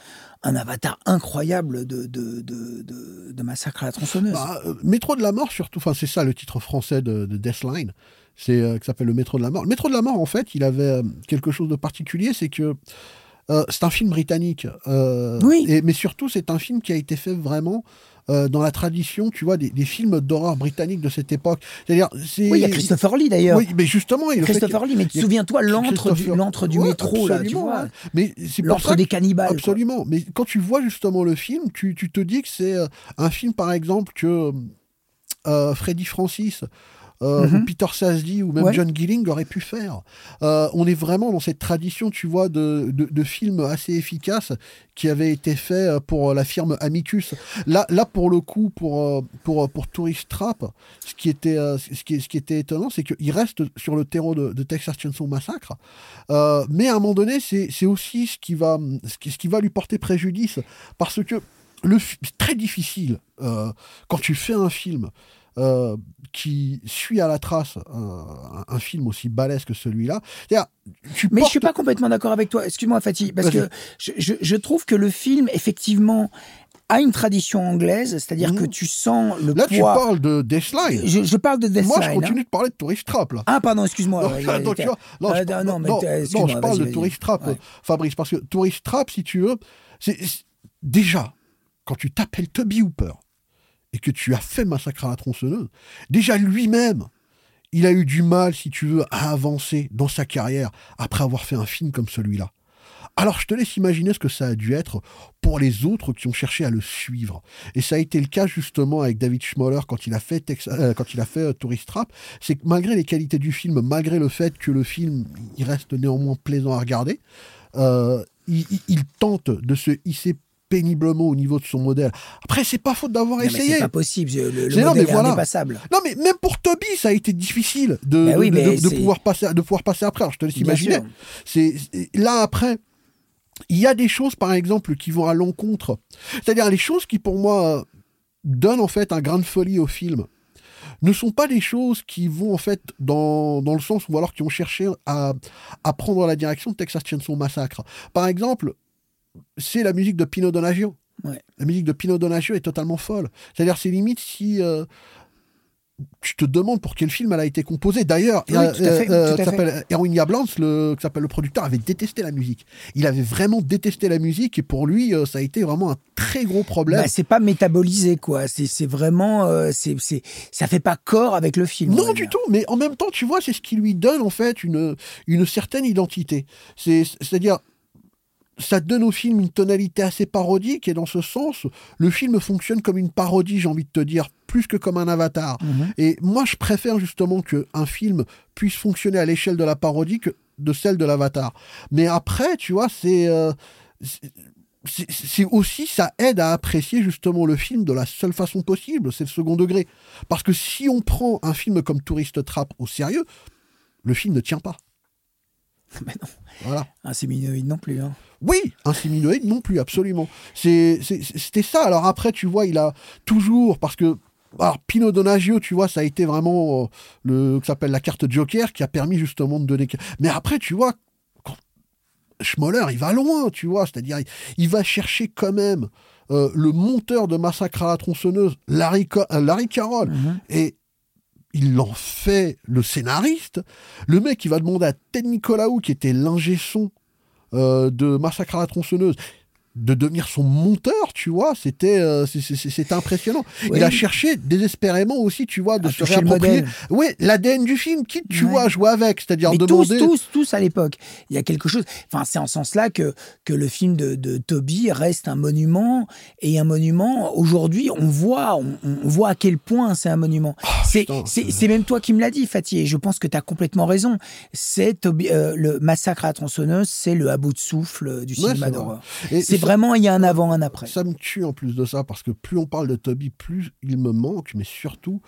un avatar incroyable de, de, de, Massacre à la tronçonneuse. Bah, euh, Métro de la mort, surtout, enfin, c'est ça le titre français de, Deathline, c'est euh, qui s'appelle le Métro de la mort. Le Métro de la mort, en fait, il avait euh, quelque chose de particulier, c'est que c'est un film britannique. oui. Et, mais surtout, c'est un film qui a été fait vraiment euh, dans la tradition, tu vois, des, films d'horreur britanniques de cette époque. C'est-à-dire, oui, il y a Christopher Lee d'ailleurs. Oui, mais justement, il Christopher Lee. Mais souviens-toi l'antre du, l'antre du métro là, tu vois. Mais c'est l'antre des cannibales. Absolument. Mais quand tu vois justement le film, tu, tu te dis que c'est euh, un film, par exemple, que euh, Freddy Francis euh, mhm. Peter Sasdy ou même John Gilling aurait pu faire. Euh, on est vraiment dans cette tradition, tu vois, de, de, films assez efficaces qui avaient été faits euh, pour la firme Amicus. Là, là pour le coup, pour, pour, pour Tourist Trap, ce qui était, ce qui, ce qui était étonnant, c'est qu'il reste sur le terreau de, de Texas Chainsaw Massacre. mais à un moment donné, c'est aussi ce qui, va, ce, qui, ce qui va lui porter préjudice. Parce que c'est très difficile quand tu fais un film euh, qui suit à la trace un, film aussi balèze que celui-là. Mais je suis pas complètement d'accord avec toi. Excuse-moi, Fatih, parce que je, trouve que le film, effectivement, a une tradition anglaise, c'est-à-dire que mmh. tu sens le là, poids... Là, tu parles de Deathline. Je, je parle de Deathline. Moi, je continue de parler de Tourist Trap, là. Ah, pardon, excuse-moi. Non, [LAUGHS] non, non, je parle de Tourist Trap, Fabrice, parce que Tourist Trap, si tu veux, c'est déjà, quand tu t'appelles Toby Hooper, et que tu as fait Massacre à la tronçonneuse, déjà lui-même, il a eu du mal, si tu veux, à avancer dans sa carrière après avoir fait un film comme celui-là. Alors je te laisse imaginer ce que ça a dû être pour les autres qui ont cherché à le suivre. Et ça a été le cas justement avec David Schmoller quand il a fait, euh, quand il a fait euh, Tourist Trap. C'est que malgré les qualités du film, malgré le fait que le film il reste néanmoins plaisant à regarder, euh, il, il, tente de se hisser péniblement au niveau de son modèle. Après, c'est pas faute d'avoir essayé. C'est pas possible. Le, le modèle est indépassable. Non, mais même pour Toby, ça a été difficile de, bah de, pouvoir passer, de pouvoir passer après. Alors, je te laisse imaginer. C'est là après. Il y a des choses, par exemple, qui vont à l'encontre. C'est-à-dire les choses qui, pour moi, donnent en fait un grain de folie au film ne sont pas des choses qui vont en fait dans, dans le sens ou alors qui ont cherché à, à prendre la direction de Texas Chainsaw Massacre. Par exemple, c'est la musique de Pino Donaggio. La musique de Pino Donaggio est totalement folle. C'est-à-dire, c'est limite si euh, tu te demandes pour quel film elle a été composée. D'ailleurs, oui, euh, euh, Erwin Yablans, le, qui s'appelle le producteur, avait détesté la musique. Il avait vraiment détesté la musique et pour lui, ça a été vraiment un très gros problème. Bah, c'est pas métabolisé, quoi. C'est vraiment, c'est ça fait pas corps avec le film. Non, du tout. Mais en même temps, tu vois, c'est ce qui lui donne en fait une, une certaine identité. C'est-à-dire, ça donne au film une tonalité assez parodique et dans ce sens, le film fonctionne comme une parodie, j'ai envie de te dire, plus que comme un avatar. Mhm. Et moi, je préfère justement qu'un film puisse fonctionner à l'échelle de la parodie que de celle de l'avatar. Mais après, tu vois, c'est... Euh, c'est aussi, ça aide à apprécier justement le film de la seule façon possible, c'est le second degré. Parce que si on prend un film comme Tourist Trap au sérieux, le film ne tient pas. [LAUGHS] Mais non. Voilà. Un séminoïde non plus. Hein. Oui, un séminoïde non plus, absolument. C'était ça. Alors après, tu vois, il a toujours, parce que alors, Pino Donaggio, tu vois, ça a été vraiment euh, le que s'appelle la carte Joker qui a permis justement de donner. Mais après, tu vois, Schmoller, il va loin, tu vois, c'est-à-dire, il, va chercher quand même euh, le monteur de Massacre à la tronçonneuse, Larry, euh, Larry Carroll, mm-hmm. et il en fait le scénariste. Le mec, il va demander à Ted Nicolaou, qui était l'ingé son euh, de Massacre à la tronçonneuse, de devenir son monteur, tu vois, c'était euh, c'était impressionnant. Il a cherché désespérément aussi, tu vois, de se réapproprier. Oui, l'ADN du film, qui tu vois jouer avec, c'est-à-dire demander. Tous, tous, tous à l'époque. Il y a quelque chose. Enfin, c'est en ce sens-là que que le film de, de, Toby reste un monument et un monument. Aujourd'hui, on voit, on, voit à quel point c'est un monument. c'est même toi qui me l'as dit, Fatih, et je pense que tu as complètement raison. C'est euh, le massacre à la tronçonneuse, c'est le à bout de souffle du cinéma d'horreur. C'est vraiment, il y a un avant, un après. Ça me tue en plus de ça, parce que plus on parle de Toby, plus il me manque, mais surtout,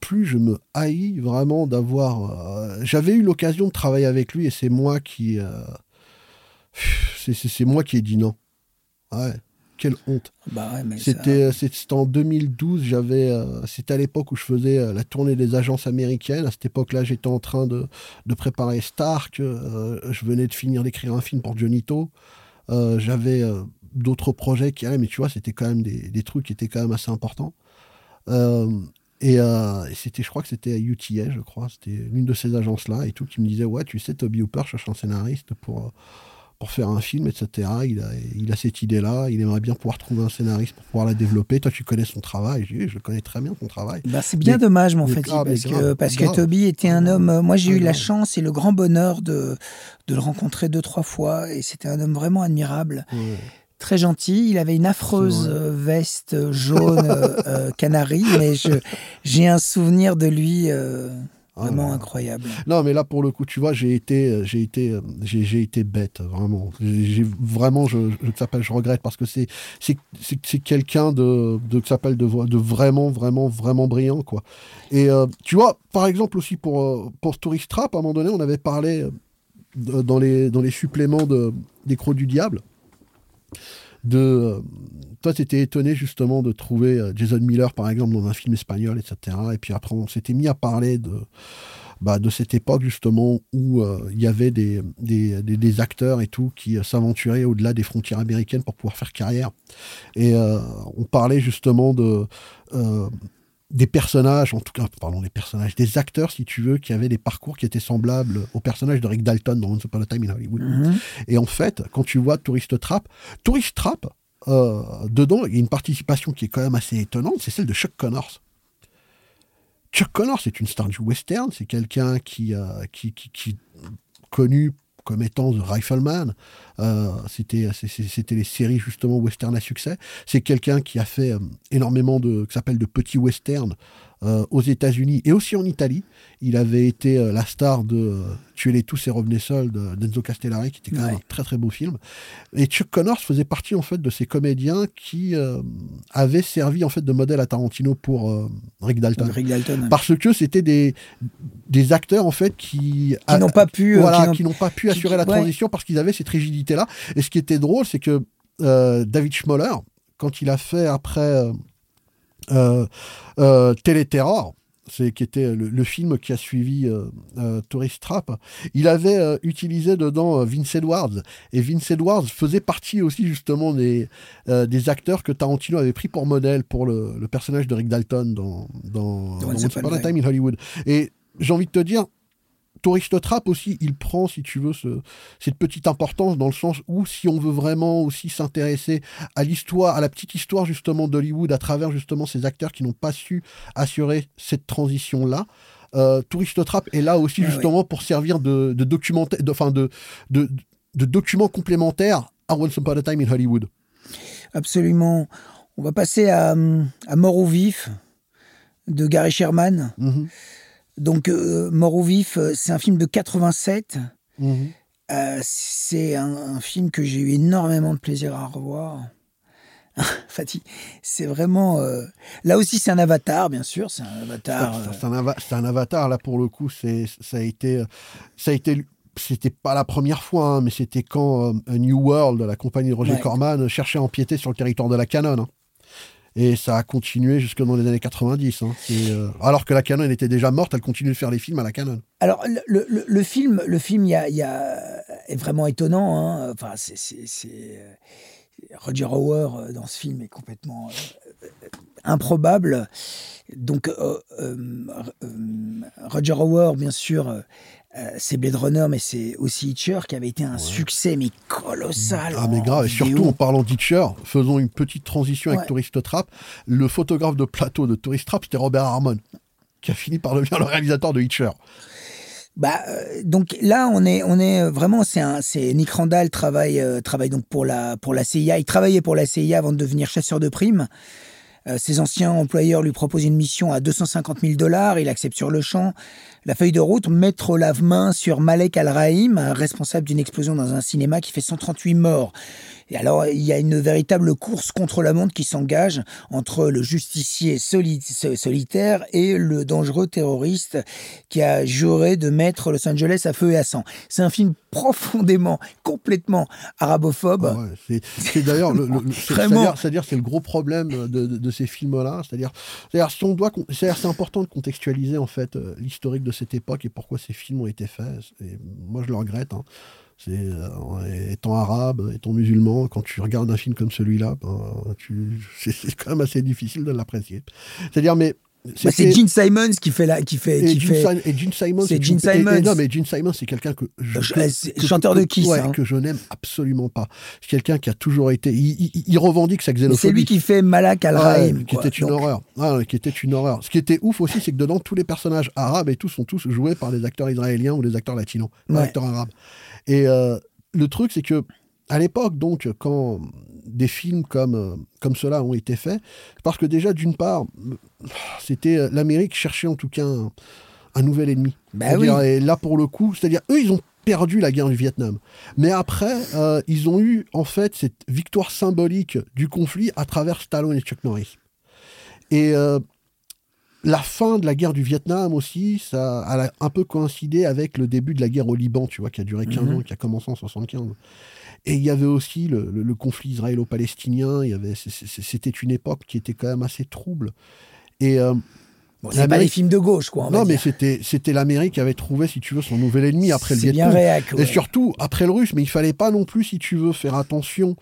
plus je me haïs vraiment d'avoir. Euh, j'avais eu l'occasion de travailler avec lui et c'est moi qui. Euh, c'est moi qui ai dit non. Ouais quelle honte. Bah c'était en 2012, j'avais euh, c'était à l'époque où je faisais euh, la tournée des agences américaines. À cette époque-là, j'étais en train de, de préparer Stark. Euh, je venais de finir d'écrire un film pour Johnito. j'avais d'autres projets qui allaient, mais tu vois, c'était quand même des, des, trucs qui étaient quand même assez importants. et, c'était, je crois que c'était à UTA, je crois, c'était l'une de ces agences-là et tout, qui me disait Ouais, tu sais, Toby Hooper cherche un scénariste pour pour faire un film, etc. Il a, il a cette idée-là, il aimerait bien pouvoir trouver un scénariste pour pouvoir la développer. Toi, tu connais son travail. Je, je connais très bien ton travail. Bah, c'est bien dommage, mon fait, parce, que, parce que Toby était un homme. Euh, moi, j'ai eu la chance et le grand bonheur de, de le rencontrer deux, trois fois, et c'était un homme vraiment admirable. Très gentil, il avait une affreuse euh, veste jaune [LAUGHS] euh, canari, mais j'ai un souvenir de lui ah vraiment incroyable. Non, mais là, pour le coup, tu vois, j'ai été, euh, j'ai été, euh, j'ai, été bête, vraiment. J'ai, vraiment, je, je, je regrette parce que c'est, c'est, quelqu'un de, de, s'appelle de, de vraiment, vraiment, vraiment brillant, quoi. Et euh, tu vois, par exemple aussi pour, pour Tourist Trap, à un moment donné, on avait parlé dans les, dans les suppléments de, des Crocs du Diable de toi, tu étais étonné justement de trouver euh, Jason Miller, par exemple, dans un film espagnol, etc. Et puis après, on s'était mis à parler de, bah, de cette époque justement où euh, il y avait des, acteurs et tout qui euh, s'aventuraient au-delà des frontières américaines pour pouvoir faire carrière. Et on parlait justement de des personnages, en tout cas, pardon, des personnages, des acteurs, si tu veux, qui avaient des parcours qui étaient semblables au personnage de Rick Dalton dans Once Upon a Time in Hollywood. Mm-hmm. Et en fait, quand tu vois Tourist Trap, Tourist Trap, euh, dedans, il y a une participation qui est quand même assez étonnante, c'est celle de Chuck Connors. Chuck Connors, c'est une star du western, c'est quelqu'un qui, euh, qui, qui, qui, connu comme étant The Rifleman. Euh, c'était, c'était les séries justement western à succès. C'est quelqu'un qui a fait énormément de, s'appelle de petits westerns euh, aux États-Unis et aussi en Italie. Il avait été euh, la star de euh, Tuer les tous et revenez seuls d'Enzo Castellari, qui était quand même un très très beau film. Et Chuck Connors faisait partie en fait de ces comédiens qui avaient servi en fait de modèle à Tarantino pour Rick Dalton. Parce que c'était des, des acteurs en fait qui, qui n'ont pas pu voilà, qui n'ont pas pu assurer la transition parce qu'ils avaient cette rigidité là. Et ce qui était drôle, c'est que David Schmoller, quand il a fait après euh, euh, Téléterror, c'est qui était le, film qui a suivi euh, euh, Tourist Trap, il avait utilisé dedans Vince Edwards. Et Vince Edwards faisait partie aussi justement des, des acteurs que Tarantino avait pris pour modèle pour le, personnage de Rick Dalton dans, dans, dans, dans Time in Hollywood. Et j'ai envie de te dire, Tourist Trap aussi, il prend, si tu veux, ce, cette petite importance dans le sens où, si on veut vraiment aussi s'intéresser à l'histoire, à la petite histoire justement d'Hollywood à travers justement ces acteurs qui n'ont pas su assurer cette transition-là, euh, Tourist Trap est là aussi ah justement pour servir de, de, de, de, de, documents complémentaires à Once Upon a Time in Hollywood. Absolument. On va passer à, à Mort au vif de Gary Sherman. Mm-hmm. Donc, euh, Mort au vif, euh, c'est un film de 87. Mhm. Euh, c'est un, film que j'ai eu énormément de plaisir à revoir. [LAUGHS] Fatih, c'est vraiment. Là aussi, c'est un avatar, bien sûr. C'est un avatar. C'est un, avatar, là, pour le coup. Ça a été. Ça a été c'était pas la première fois, hein, mais c'était quand A New World, la compagnie de Roger Corman, cherchait à empiéter sur le territoire de la Canon. Hein. Et ça a continué jusque dans les années 90. Hein. Euh, alors que la Canon était déjà morte, elle continue de faire les films à la Canon. Alors, le, film, le film y est vraiment étonnant. Hein. Enfin, c'est, euh, Roger Hauer euh, dans ce film est complètement improbable. Donc, Roger Hauer, bien sûr, euh, c'est Blade Runner, mais c'est aussi Hitcher qui avait été un succès, mais colossal. Ah, mais grave. Et surtout en parlant d'Hitcher, faisons une petite transition avec Tourist Trap. Le photographe de plateau de Tourist Trap, c'était Robert Harmon, qui a fini par devenir le réalisateur de Hitcher. Bah, euh, donc là, on est, on est vraiment, c'est c'est Nick Randall travaille, euh, travaille donc pour la, pour la CIA. Il travaillait pour la CIA avant de devenir chasseur de primes. Euh, ses anciens employeurs lui proposent une mission à 250 000 dollars. Il accepte sur le champ. La feuille de route, mettre lave-main sur Malek Al-Rahim, responsable d'une explosion dans un cinéma qui fait 138 morts. Et alors, il y a une véritable course contre la montre qui s'engage entre le justicier solitaire et le dangereux terroriste qui a juré de mettre Los Angeles à feu et à sang. C'est un film profondément, complètement arabophobe. Ah c'est d'ailleurs le, [LAUGHS] c'est-à-dire c'est le gros problème de, ces films-là. C'est-à-dire, si on doit, c'est important de contextualiser en fait euh, l'historique de cette époque et pourquoi ces films ont été faits. Et moi, je le regrette. Hein. Euh, étant arabe, étant musulman, quand tu regardes un film comme celui-là, ben, [LAUGHS] c'est quand même assez difficile de l'apprécier. C'est-à-dire, mais bah, c'est Gene Simons qui fait la, qui fait, et, Gene, fait... et Gene Simons, c'est Gene Simons. non, mais Gene Simons, c'est quelqu'un que, je, chanteur de Kiss, ouais, hein. que je n'aime absolument pas. C'est quelqu'un qui a toujours été, il, revendique sa xénophobie. C'est lui qui fait Malak Al Rahim, qui était une horreur. Ah, qui était une horreur. Ce qui était ouf aussi, c'est que dedans tous les personnages arabes et tout sont tous joués par des acteurs israéliens ou des acteurs latinos, des acteurs arabes. Et euh, le truc, c'est que à l'époque, donc, quand des films comme, euh, comme cela ont été faits, parce que déjà, d'une part, c'était euh, l'Amérique cherchait en tout cas un, nouvel ennemi. Bah et là, pour le coup, c'est-à-dire, eux, ils ont perdu la guerre du Vietnam. Mais après, euh, ils ont eu, en fait, cette victoire symbolique du conflit à travers Stallone et Chuck Norris. Et la fin de la guerre du Vietnam aussi, ça a un peu coïncidé avec le début de la guerre au Liban, tu vois, qui a duré 15 mhm. ans, qui a commencé en 75. Et il y avait aussi le, conflit israélo-palestinien. Il y avait, c'était une époque qui était quand même assez trouble. Et euh, c'est pas les films de gauche, quoi. non, mais c'était, c'était l'Amérique qui avait trouvé, si tu veux, son nouvel ennemi après le Vietnam. Et surtout après le russe. Mais il fallait pas non plus, si tu veux, faire attention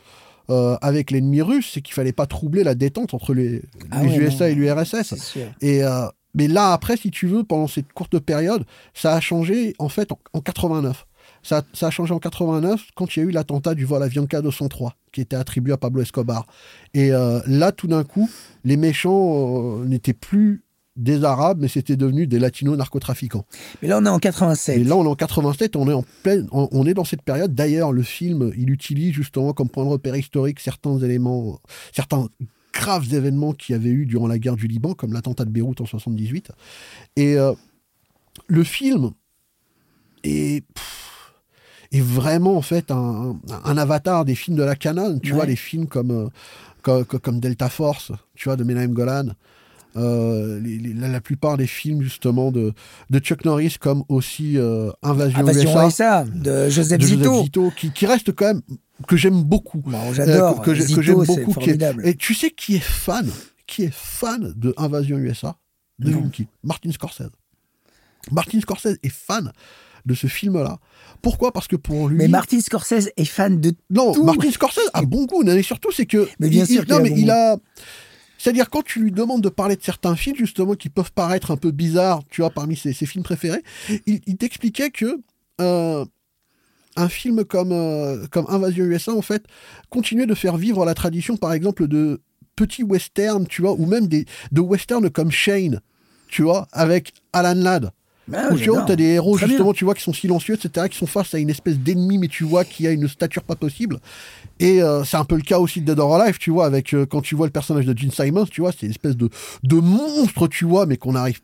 euh, avec l'ennemi russe, c'est qu'il fallait pas troubler la détente entre les, ah USA et l'URSS. Et euh, mais là après, si tu veux, pendant cette courte période, ça a changé en fait en, 89. Ça, ça, a changé en 89 quand il y a eu l'attentat du vol Avianca 203 qui était attribué à Pablo Escobar. Et euh, là, tout d'un coup, les méchants n'étaient plus des Arabes, mais c'était devenu des Latinos narcotrafiquants. Mais là, on est en 87. Et là, on est en 87, on est en pleine, on est dans cette période. D'ailleurs, le film, il utilise justement comme point de repère historique certains éléments, certains graves événements qu'il y avait eu durant la guerre du Liban, comme l'attentat de Beyrouth en 78. Et euh, le film est, est vraiment en fait un, avatar des films de la canon. Tu vois, les films comme, euh, comme, Delta Force, tu vois, de Menahem Golan. Euh, la, plupart des films justement de, de Chuck Norris comme aussi euh, Invasion, Invasion USA, de Joseph, Zito, qui, qui, reste quand même que j'aime beaucoup j'adore que, j'aime beaucoup formidable. et tu sais qui est fan qui est fan de Invasion USA de Martin Scorsese Martin Scorsese est fan de ce film-là. Pourquoi? Parce que pour lui. Mais Martin Scorsese est fan de. Non, Martin Scorsese a bon goût. Mais surtout, c'est que. Mais bien sûr. non, mais il a. C'est-à-dire, quand tu lui demandes de parler de certains films, justement, qui peuvent paraître un peu bizarres, tu vois, parmi ses, films préférés, il, t'expliquait que euh, un film comme, euh, comme Invasion USA, en fait, continuait de faire vivre la tradition, par exemple, de petits westerns, tu vois, ou même des, de westerns comme Shane, tu vois, avec Alan Ladd. Ah, tu vois, as des héros, justement, tu vois, qui sont silencieux, etc., qui sont face à une espèce d'ennemi, mais tu vois, qui a une stature pas possible. Et euh, c'est un peu le cas aussi de Dead or Alive, tu vois, avec euh, quand tu vois le personnage de Gene Simons, tu vois, c'est une espèce de, de monstre, tu vois, mais qu'on arrive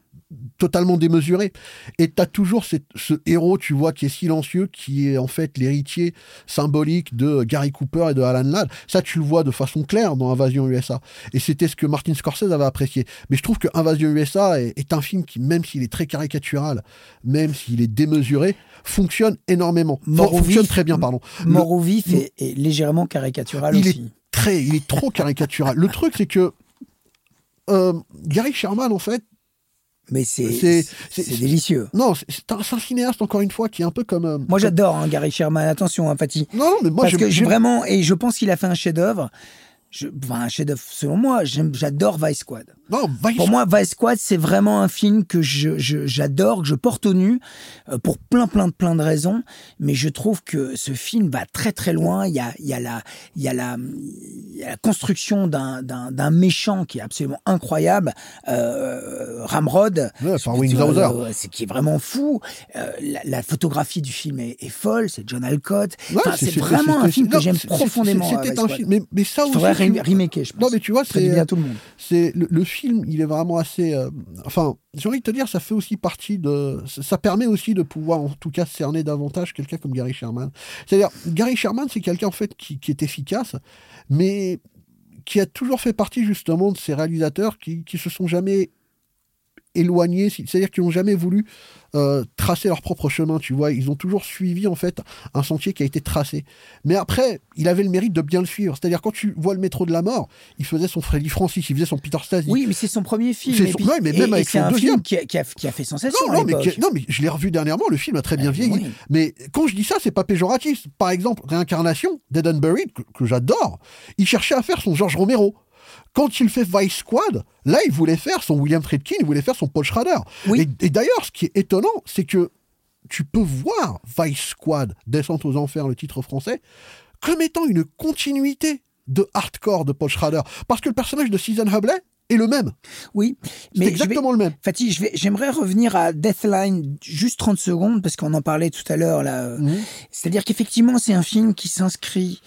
totalement démesuré. Et tu as toujours ce héros, tu vois, qui est silencieux, qui est en fait l'héritier symbolique de Gary Cooper et de Alan Ladd. Ça, tu le vois de façon claire dans Invasion USA. Et c'était ce que Martin Scorsese avait apprécié. Mais je trouve que Invasion USA est, un film qui, même s'il est très caricatural, même s'il est démesuré, fonctionne énormément. fonctionne très bien, pardon. Mort au vif est, légèrement caricatural il aussi. Est très, il est trop caricatural. le truc, c'est que euh, Gary Sherman, en fait, mais c'est délicieux. Non, c'est un, cinéaste, encore une fois, qui est un peu comme. Euh, moi, j'adore hein, Gary Sherman. Attention, hein, Fatih. Non, mais moi, Parce que vraiment, et je pense qu'il a fait un chef-d'œuvre. Enfin, un chef-d'œuvre selon moi. J'adore Vice Squad. Pour moi, Vice Squad, c'est vraiment un film que j'adore, que je porte au nu euh, pour plein, plein de plein de raisons. Mais je trouve que ce film va très, très loin. Il y a, il y a la, il y a la, la construction d'un méchant qui est absolument incroyable, euh, Ramrod, ouais, c'est qui est vraiment fou. Euh, la, photographie du film est, folle. C'est John Alcott. c'est vraiment un film que j'aime profondément. C'était un film, mais, mais ça aussi, remake, je pense. Non, mais tu vois, c'est bien tout le monde. C'est le, film, il est vraiment assez. euh, enfin, j'ai envie de te dire, ça fait aussi partie de. Ça permet aussi de pouvoir, en tout cas, cerner davantage quelqu'un comme Gary Sherman. C'est-à-dire, Gary Sherman, c'est quelqu'un en fait qui, qui est efficace, mais qui a toujours fait partie justement de ces réalisateurs qui, qui se sont jamais éloignés, c'est-à-dire qui n'ont jamais voulu euh, tracer leur propre chemin, tu vois. Ils ont toujours suivi, en fait, un sentier qui a été tracé. Mais après, il avait le mérite de bien le suivre. C'est-à-dire, quand tu vois le métro de la mort, il faisait son Freddy Francis, il faisait son Peter Stasi. Oui, mais c'est son premier film. C'est son- puis- ouais, mais même avec son un deuxième. film qui a, qui a- qui a fait sensation. Non, à non, mais, qui- non, mais je l'ai revu dernièrement, le film a très bien Euh, vieilli. oui. Mais quand je dis ça, c'est pas péjoratif. Par exemple, Réincarnation, Dead and Buried, que, que j'adore, il cherchait à faire son George Romero. Quand il fait Vice Squad, là, il voulait faire son William Friedkin, il voulait faire son Paul Schrader. Oui. Et, et d'ailleurs, ce qui est étonnant, c'est que tu peux voir Vice Squad, Descente aux Enfers, le titre français, comme étant une continuité de hardcore de Paul Schrader. Parce que le personnage de Susan Hubley est le même. Oui, mais vais- exactement le même. Fatih, j'aimerais revenir à Deathline juste 30 secondes parce qu'on en parlait tout à l'heure là. Mhm. C'est-à-dire qu'effectivement, c'est un film qui s'inscrit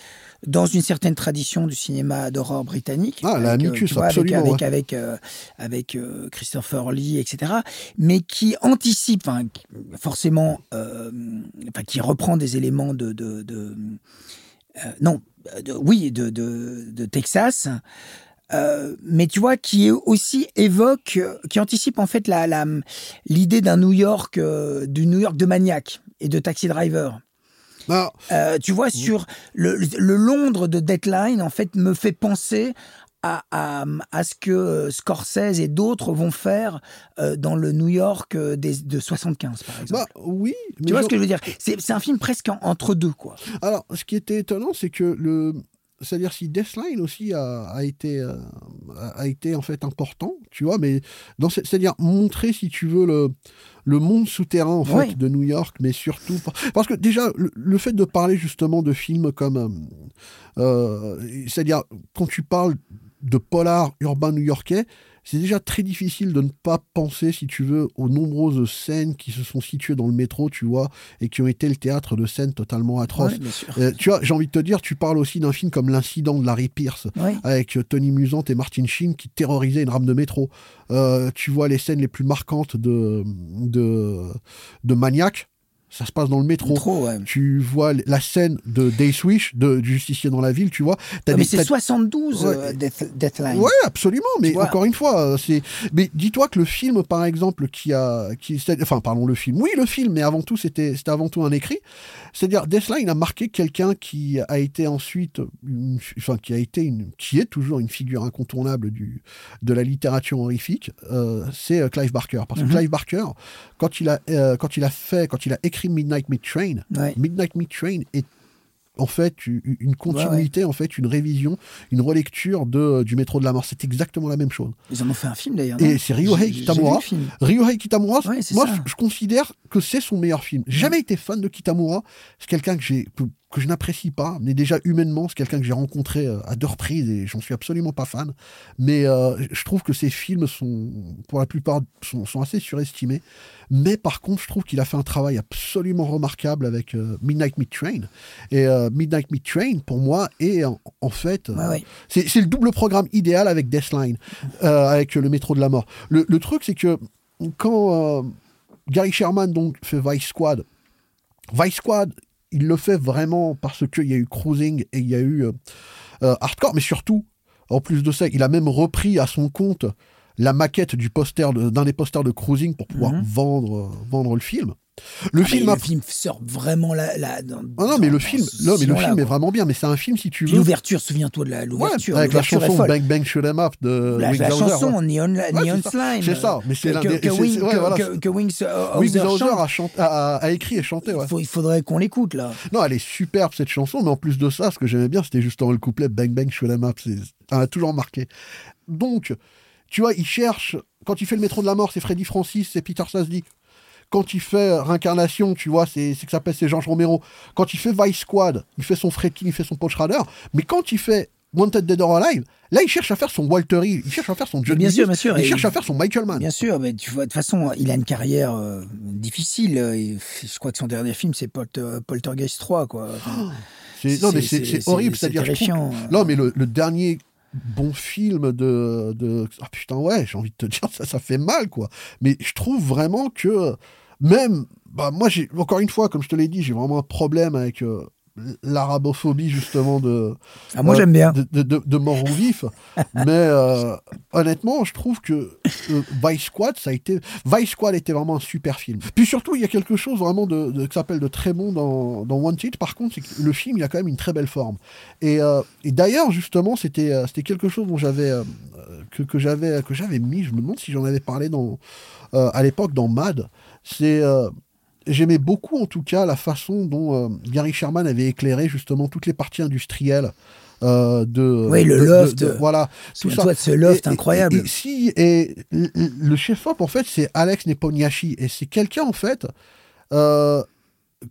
dans une certaine tradition du cinéma d'horreur britannique. Ah, la Avec, euh, Amicus, vois, avec- absolument, Avec, ouais. avec, euh, avec, euh, Christopher Lee, etc. Mais qui anticipe, qui- forcément, euh, enfin, qui reprend des éléments de. de, de- euh, non, de- oui, de, de, Texas. Euh, mais tu vois, qui aussi évoque, euh, qui anticipe en fait la, la- l'idée d'un New York, euh, du New York de maniaque et de taxi driver. Euh, tu vois, sur le, le Londres de Deadline, en fait, me fait penser à, à, à ce que euh, Scorsese et d'autres vont faire euh, dans le New York des, de 75, par exemple. bah oui. mais tu vois ce que je veux dire? C'est, c'est un film presque en- entre deux, quoi. Alors, ce qui était étonnant, c'est que le. C'est-à-dire si Deathline aussi a, a été euh, a été en fait important, tu vois, mais dans ce- c'est-à-dire montrer si tu veux le le monde souterrain en fait de New York, mais surtout par- parce que déjà le, le fait de parler justement de films comme euh, euh, c'est-à-dire quand tu parles de polar urbain new-yorkais, c'est déjà très difficile de ne pas penser, si tu veux, aux nombreuses scènes qui se sont situées dans le métro, tu vois, et qui ont été le théâtre de scènes totalement atroces. Ouais. Euh, tu vois, j'ai envie de te dire, tu parles aussi d'un film comme L'incident de Larry Pierce, Ouais. avec euh, Tony Musant et Martin Sheen qui terrorisaient une rame de métro. Euh, tu vois les scènes les plus marquantes de, de, de Maniac, ça se passe dans le métro. Trop, ouais. Tu vois la scène de Day Swish, de, du justicier dans la ville, tu vois. Ah, mais c'est t'as- 72, Ouais. euh, Death- Deathline. Ouais, absolument. Mais encore une fois, euh, c'est. Mais dis-toi que le film, par exemple, qui a, qui, enfin, pardon, le film. Oui, le film, mais avant tout, c'était, c'était avant tout un écrit. C'est-à-dire, Deathline a marqué quelqu'un qui a été ensuite, une- enfin, qui a été une, qui est toujours une figure incontournable du, de la littérature horrifique. euh, c'est euh, Clive Barker, parce que Mhm. Clive Barker, quand il a, euh, quand il a fait, quand il a écrit Midnight Meat Train, Ouais. Midnight Meat Train est en fait une continuité, en fait une révision, une relecture de, du métro de la mort. C'est exactement la même chose. Ils en ont fait un film d'ailleurs. Et c'est Ryohei Kitamura. Ryohei Kitamura, Ouais, moi je, je considère que c'est son meilleur film. J'ai jamais été fan de Kitamura. C'est quelqu'un que j'ai que, je n'apprécie pas, mais déjà humainement, c'est quelqu'un que j'ai rencontré euh, à deux reprises et j'en suis absolument pas fan. Mais euh, je trouve que ses films sont, pour la plupart, sont, sont assez surestimés. Mais par contre, je trouve qu'il a fait un travail absolument remarquable avec euh, Midnight Meat Train. Et euh, Midnight Meat Train, pour moi, est en, en fait, c'est le double programme idéal avec Deathline, avec le métro de la mort. Le, le truc, c'est que quand Gary Sherman donc fait Vice Squad, Vice Squad, il le fait vraiment parce qu'il y a eu Cruising et il y a eu euh, euh, Hardcore, mais surtout, en plus de ça, il a même repris à son compte la maquette du poster de- d'un des posters de Cruising pour pouvoir Mhm. vendre, euh, vendre le film. Le Ah, film a- le film sort vraiment là. là dans, Ah non, mais dans- le film, non, mais le film est vraiment bien, mais c'est un film si tu veux. l'ouverture, souviens-toi de la Ouais, l'ouverture. avec la chanson. Bang Bang Shoot 'em Up de La, Wings la Hauser, chanson ouais. Neon, Neon. Slime. C'est ça, mais c'est que, que, que Wings, voilà. que- euh, Wings Hauser chante. a, a- a écrit et chanté. Faut- il faudrait qu'on l'écoute là. Non, elle est superbe cette chanson, mais en plus de ça, ce que j'aimais bien, c'était justement le couplet Bang Bang Shoot 'em Up. C'est- Ça m'a toujours marqué. Donc, tu vois, il cherche. Quand il fait le métro de la mort, c'est Freddy Francis, c'est Peter Sasdy. Quand il fait euh, Réincarnation, tu vois, c'est que ça s'appelle c'est Georges Romero. Quand il fait Vice Squad, il fait son Fredkin, il fait son Paul Schrader. Mais quand il fait Wanted Dead or Alive, là, il cherche à faire son Walter Hill, il cherche à faire son John Bien sûr, bien sûr, il cherche à faire son Michael Mann. Bien sûr, mais tu vois, de toute façon, il a une carrière euh, difficile. euh, et je crois que son dernier film, c'est Polter- Poltergeist 3, quoi. Enfin, [GASPS] non mais c'est horrible, c'est-à-dire non mais le, dernier bon film de, de... Ah, putain ouais, j'ai envie de te dire [LAUGHS] ça ça fait mal quoi. Mais je trouve vraiment que même bah moi j'ai encore une fois comme je te l'ai dit, j'ai vraiment un problème avec euh, l'arabophobie justement de ah, moi j'aime bien. de, de, de, mort ou vif. [LAUGHS] Mais euh, honnêtement je trouve que euh, Vice Squad ça a été Vice Squad était vraiment un super film. Puis surtout il y a quelque chose vraiment de, de qui s'appelle de très bon dans, dans Wanted par contre c'est que le film il a quand même une très belle forme. Et, euh, et d'ailleurs justement c'était c'était quelque chose dont j'avais que, que j'avais que j'avais mis. Je me demande si j'en avais parlé dans à l'époque dans Mad. C'est j'aimais beaucoup en tout cas la façon dont euh, Gary Sherman avait éclairé justement toutes les parties industrielles euh, de oui le loft. voilà tout ça. de ce loft incroyable. et, si et le chef op en fait c'est Alex Nepomniachtchi. Et c'est quelqu'un en fait euh,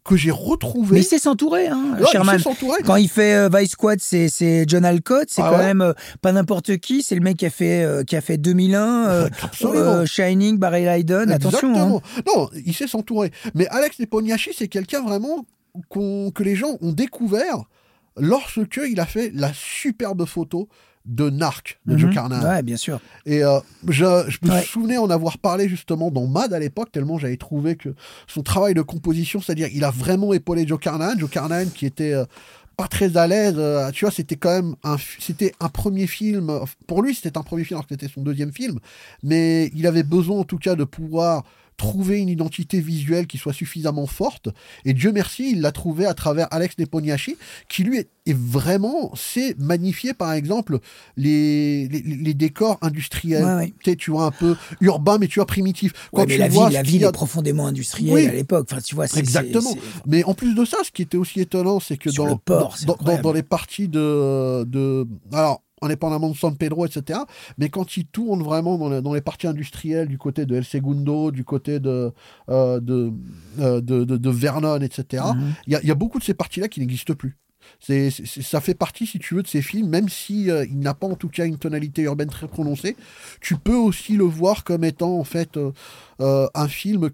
que j'ai retrouvé. Mais il sait s'entourer, hein, Sherman. Quand il fait euh, Vice Squad, c'est John Alcott, c'est ah quand même euh, pas n'importe qui, c'est le mec qui a fait, euh, qui a fait 2001, Shining, Barry Lyndon, attention. Hein. Non, il sait s'entourer. Mais Alex Nepomniachtchi, c'est quelqu'un vraiment que les gens ont découvert lorsque il a fait la superbe photo de Narc de Joe mhm. Carnahan. Ouais, bien sûr. Et euh, je, me souvenais en avoir parlé justement dans Mad à l'époque, tellement j'avais trouvé que son travail de composition, c'est-à-dire il a vraiment épaulé Joe Carnahan, Joe Carnahan qui était euh, pas très à l'aise, euh, tu vois, c'était quand même un, c'était un premier film, pour lui c'était un premier film alors que c'était son deuxième film, mais il avait besoin en tout cas de pouvoir trouver une identité visuelle qui soit suffisamment forte. Et Dieu merci, il l'a trouvé à travers Alex Nepomniachtchi, qui lui est, vraiment, c'est magnifier par exemple les, les, décors industriels. Tu, vois, un peu urbain, mais tu vois, primitif. Quand tu la, vois ville, la ville est profondément industrielle à l'époque. Enfin, tu vois, Exactement. Mais en plus de ça, ce qui était aussi étonnant, c'est que dans, dans, dans, les parties de, de... Alors, indépendamment de San Pedro, etc. Mais quand il tourne vraiment dans, les parties industrielles du côté de El Segundo, du côté de, euh, euh, de, de, Vernon, etc., mhm. il y, a beaucoup de ces parties-là qui n'existent plus. C'est, ça fait partie, si tu veux, de ces films, même si euh, il n'a pas en tout cas une tonalité urbaine très prononcée. Tu peux aussi le voir comme étant en fait un film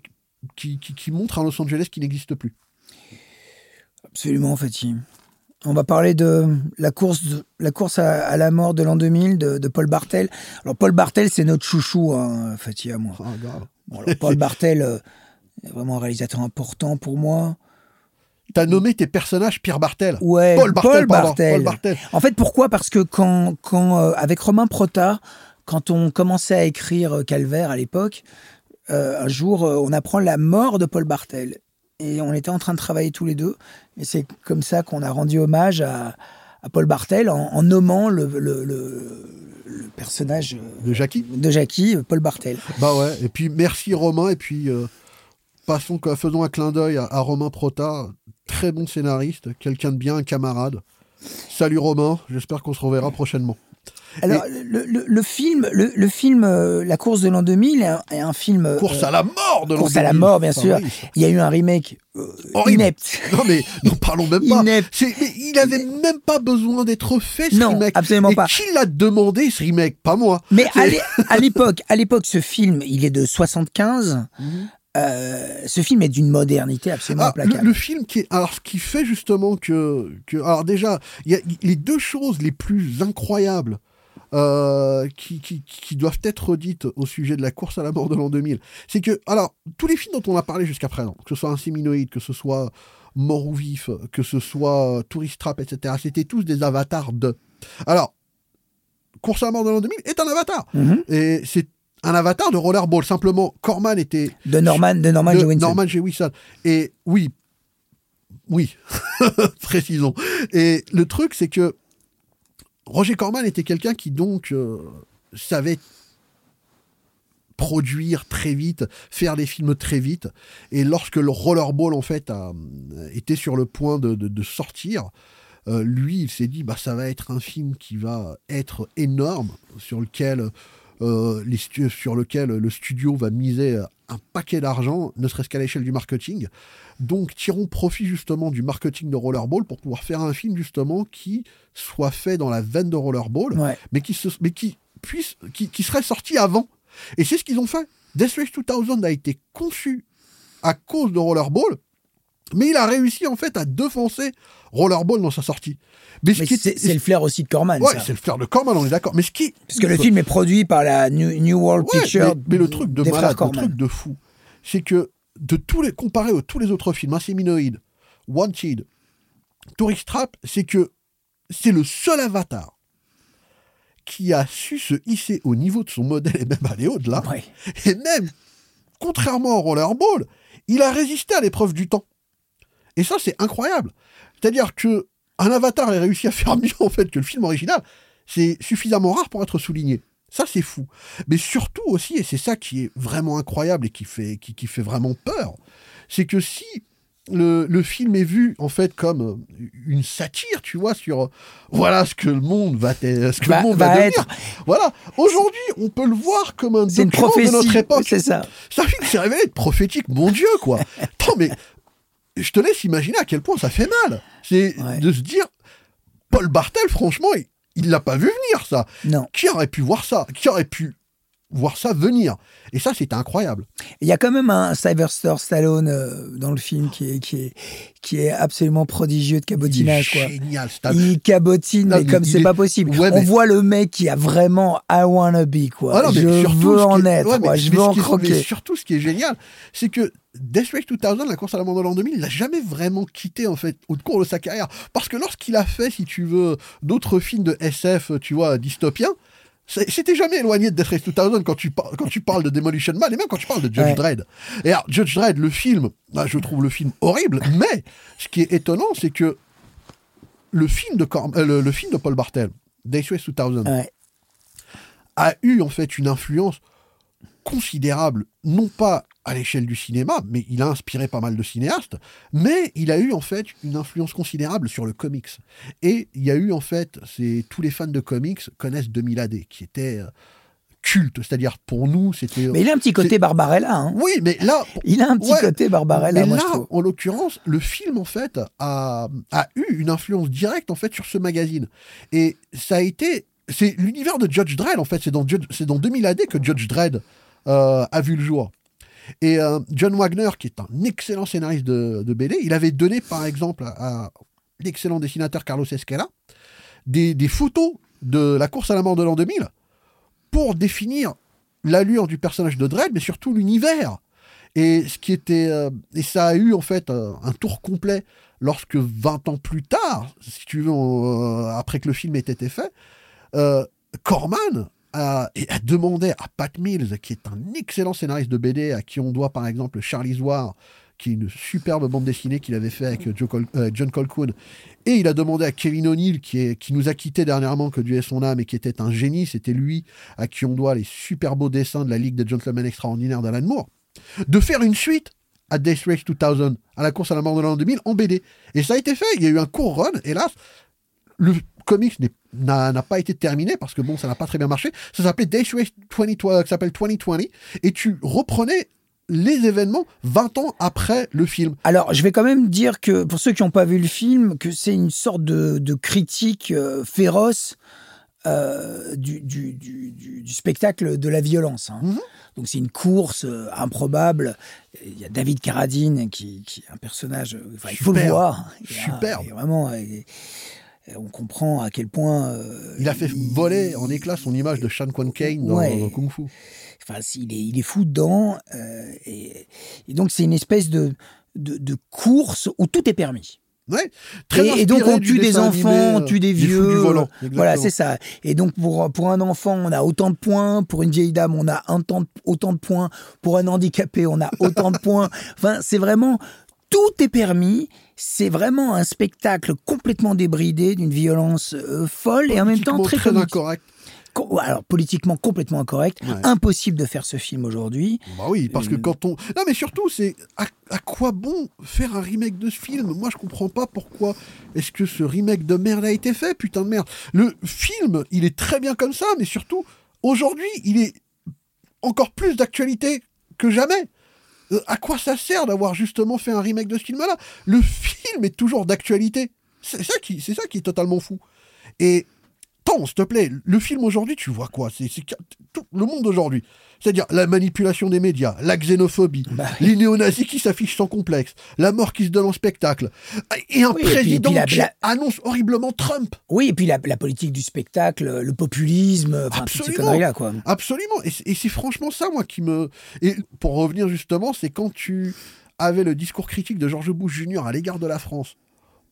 qui, qui, montre un Los Angeles qui n'existe plus. Absolument, Fatim. On va parler de la course, la course à, la mort de l'an 2000 de, Paul Bartel. Alors Paul Bartel, c'est notre chouchou, hein, Fatih à moi. Ah, Paul Bartel euh, est vraiment un réalisateur important pour moi. T'as nommé tes personnages Pierre Bartel. Ouais, Paul Bartel. En fait, pourquoi? Parce que quand, quand euh, avec Romain Prota, quand on commençait à écrire euh, Calvaire à l'époque, un jour, on apprend la mort de Paul Bartel et on était en train de travailler tous les deux. Et c'est comme ça qu'on a rendu hommage à, Paul Bartel en, nommant le, personnage de Jackie. De Jackie, Paul Bartel. Bah ouais. Et puis merci Romain. Et puis euh, passons, faisons un clin d'œil à, Romain Prota, très bon scénariste, quelqu'un de bien, un camarade. Salut Romain. J'espère qu'on se reverra prochainement. Alors, le, film, le, film euh, La course de l'an 2000 est un, film. Euh, course à la mort de l'an 2000. Course à la mort, bien sûr. Il y a eu un remake euh, inepte. Non, mais [LAUGHS] n'en parlons même pas. Inepte. Mais il n'avait même pas besoin d'être fait, ce non, remake. absolument pas. Qui l'a demandé, ce remake? Pas moi. Mais à l'époque, à l'époque, ce film, il est de 75. Mhm. ce film est d'une modernité absolument ah, implacable. Le, film qui, alors, ce qui fait justement que, que alors déjà, il y a les deux choses les plus incroyables euh, qui, qui, doivent être dites au sujet de la course à la mort de l'an 2000. C'est que, alors, tous les films dont on a parlé jusqu'à présent, que ce soit Inséminoïde, que ce soit Mort ou Vif, que ce soit Tourist Trap, etc., c'était tous des avatars de. Alors, Course à la mort de l'an 2000 est un avatar. Mhm. Et c'est un avatar de Rollerball. Simplement, Corman était. De Norman, de Norman de Norman J. Wilson. Et oui. Oui. [LAUGHS] Précisons. Et le truc, c'est que Roger Corman était quelqu'un qui donc euh, savait produire très vite, faire des films très vite. Et lorsque le Rollerball en fait a, était sur le point de, sortir, euh, lui il s'est dit bah ça va être un film qui va être énorme euh, sur lequel le studio va miser un paquet d'argent, ne serait-ce qu'à l'échelle du marketing. Donc tirons profit justement du marketing de Rollerball pour pouvoir faire un film justement qui soit fait dans la veine de Rollerball, mais qui se, mais qui puisse, qui, qui serait sorti avant. Et c'est ce qu'ils ont fait. Death Race 2000 a été conçu à cause de Rollerball. Mais il a réussi en fait à défoncer Rollerball dans sa sortie. Mais, c'est le flair aussi de Corman. Ouais, c'est le flair de Corman, on est d'accord. Mais ce qui parce que le film est produit par la New, World Pictures. Mais, le truc de malade, le truc de fou, c'est que de tous les comparé aux tous les autres films, Inséminoïde, Wanted, Tourist Trap, c'est que c'est le seul Avatar qui a su se hisser au niveau de son modèle [LAUGHS] et même aller au-delà. Et même, contrairement au Rollerball, il a résisté à l'épreuve du temps. Et ça, c'est incroyable. C'est-à-dire que un Avatar ait réussi à faire mieux [LAUGHS] en fait que le film original, c'est suffisamment rare pour être souligné. Ça, c'est fou. Mais surtout aussi, et c'est ça qui est vraiment incroyable et qui fait, qui, qui fait vraiment peur, c'est que si le, film est vu en fait comme une satire, tu vois, sur voilà ce que le monde va, ce que le monde va, devenir. Voilà. Aujourd'hui, on peut le voir comme un document de notre époque. C'est ça. C'est un film qui s'est révélé être prophétique, mon Dieu, quoi. [LAUGHS] Attends, mais je te laisse imaginer à quel point ça fait mal. C'est de se dire, Paul Bartel, franchement, il l'a pas vu venir, ça. Non. Qui aurait pu voir ça? Qui aurait pu voir ça venir. Et ça, c'était incroyable. Il y a quand même un Sylvester Stallone euh, dans le film qui est, qui est, qui est absolument prodigieux de cabotinage. Il est génial. Il cabotine, mais comme c'est pas possible. On voit le mec qui a vraiment I wanna be, quoi. Ah je veux en être, je veux en croquer. Mais surtout, ce qui est génial, c'est que Death Race 2000, la course à la de l'an 2000, il n'a jamais vraiment quitté en fait au cours de sa carrière. Parce que lorsqu'il a fait, si tu veux, d'autres films de SF, tu vois, dystopiens, c'était jamais éloigné de Death Race 2000 quand tu, quand tu parles de Demolition Man et même quand tu parles de Judge Dredd. Et alors, Judge Dredd, le film, bah, je trouve le film horrible, mais ce qui est étonnant, c'est que le film de, euh, le, film de Paul Bartel, Death Race 2000, a eu en fait une influence considérable, non pas à l'échelle du cinéma, mais il a inspiré pas mal de cinéastes, mais il a eu en fait une influence considérable sur le comics. Et il y a eu en fait, c'est tous les fans de comics connaissent 2000 AD, qui était euh, culte, c'est-à-dire pour nous, c'était. Mais il a un petit côté Barbarella. Hein. Oui, mais là. Il a un petit côté Barbarella. Mais là, en l'occurrence, le film en fait a, a eu une influence directe en fait sur ce magazine, et ça a été. C'est l'univers de Judge Dredd en fait. C'est dans, c'est dans 2000 AD que Judge Dredd euh, a vu le jour. Et euh, John Wagner, qui est un excellent scénariste de, de BD, il avait donné par exemple à, l'excellent dessinateur Carlos Esquela des, photos de la course à la mort de l'an 2000 pour définir l'allure du personnage de Dredd, mais surtout l'univers. Et ce qui était euh, et ça a eu en fait un tour complet lorsque 20 ans plus tard, si tu veux, après que le film ait été fait, Corman a, demandé à Pat Mills, qui est un excellent scénariste de BD, à qui on doit par exemple Charlie's War, qui est une superbe bande dessinée qu'il avait fait avec euh, John Colquhoun. Et il a demandé à Kevin O'Neill, qui, qui nous a quitté dernièrement, que Dieu ait son âme, et qui était un génie, c'était lui à qui on doit les super beaux dessins de la Ligue des Gentlemen Extraordinaires d'Alan Moore, de faire une suite à Death Race 2000, à la course à la mort de l'an 2000, en BD. Et ça a été fait, il y a eu un court run, hélas, le comics n'a pas été terminé parce que bon, ça n'a pas très bien marché. Ça s'appelait Race 2020, qui s'appelle 2020, et tu reprenais les événements 20 ans après le film. Alors, je vais quand même dire que, pour ceux qui n'ont pas vu le film, que c'est une sorte de, critique euh, féroce euh, du, du, spectacle de la violence. Hein. Mhm. Donc, c'est une course euh, improbable. Il y a David Carradine, qui, est un personnage... il faut le voir. Super. vraiment... Euh, on comprend à quel point. Euh, il a fait voler en éclat son image de Shan Quan Kane dans, Kung Fu. Enfin, il est, il est fou dedans. Euh, et, donc, c'est une espèce de, de, course où tout est permis. Ouais, très et, donc on tue des enfants, on tue des vieux. voilà, c'est ça. Et donc pour, pour un enfant, on a autant de points. Pour une vieille dame, on a un temps, autant de points. Pour un handicapé, on a autant de points. Enfin, c'est vraiment tout est permis. C'est vraiment un spectacle complètement débridé, d'une violence euh, folle et en même temps très, très incorrect. Alors politiquement complètement incorrect, impossible de faire ce film aujourd'hui. Bah oui, parce que euh, quand on non mais surtout c'est à, quoi bon faire un remake de ce film? Moi je comprends pas pourquoi est-ce que ce remake de merde a été fait, putain de merde. Le film, il est très bien comme ça, mais surtout aujourd'hui, il est encore plus d'actualité que jamais. Euh, à quoi ça sert d'avoir justement fait un remake de ce film-là? Le [LAUGHS] film est toujours d'actualité. C'est ça, qui, c'est ça qui est totalement fou. Et non, s'il te plaît, le film aujourd'hui, tu vois quoi? C'est tout le monde d'aujourd'hui. C'est-à-dire la manipulation des médias, la xénophobie, Bah, les néo-nazis qui s'affichent sans complexe, la mort qui se donne en spectacle, et un Oui, et puis- président et puis la- qui la- annonce horriblement Trump. Oui, et puis la, la politique du spectacle, le populisme, toutes ces Absolument. conneries-là, quoi. Absolument. Et, c'est- et c'est franchement ça, moi, qui me. Et pour revenir justement, c'est quand tu avais le discours critique de George Bush Jr. à l'égard de la France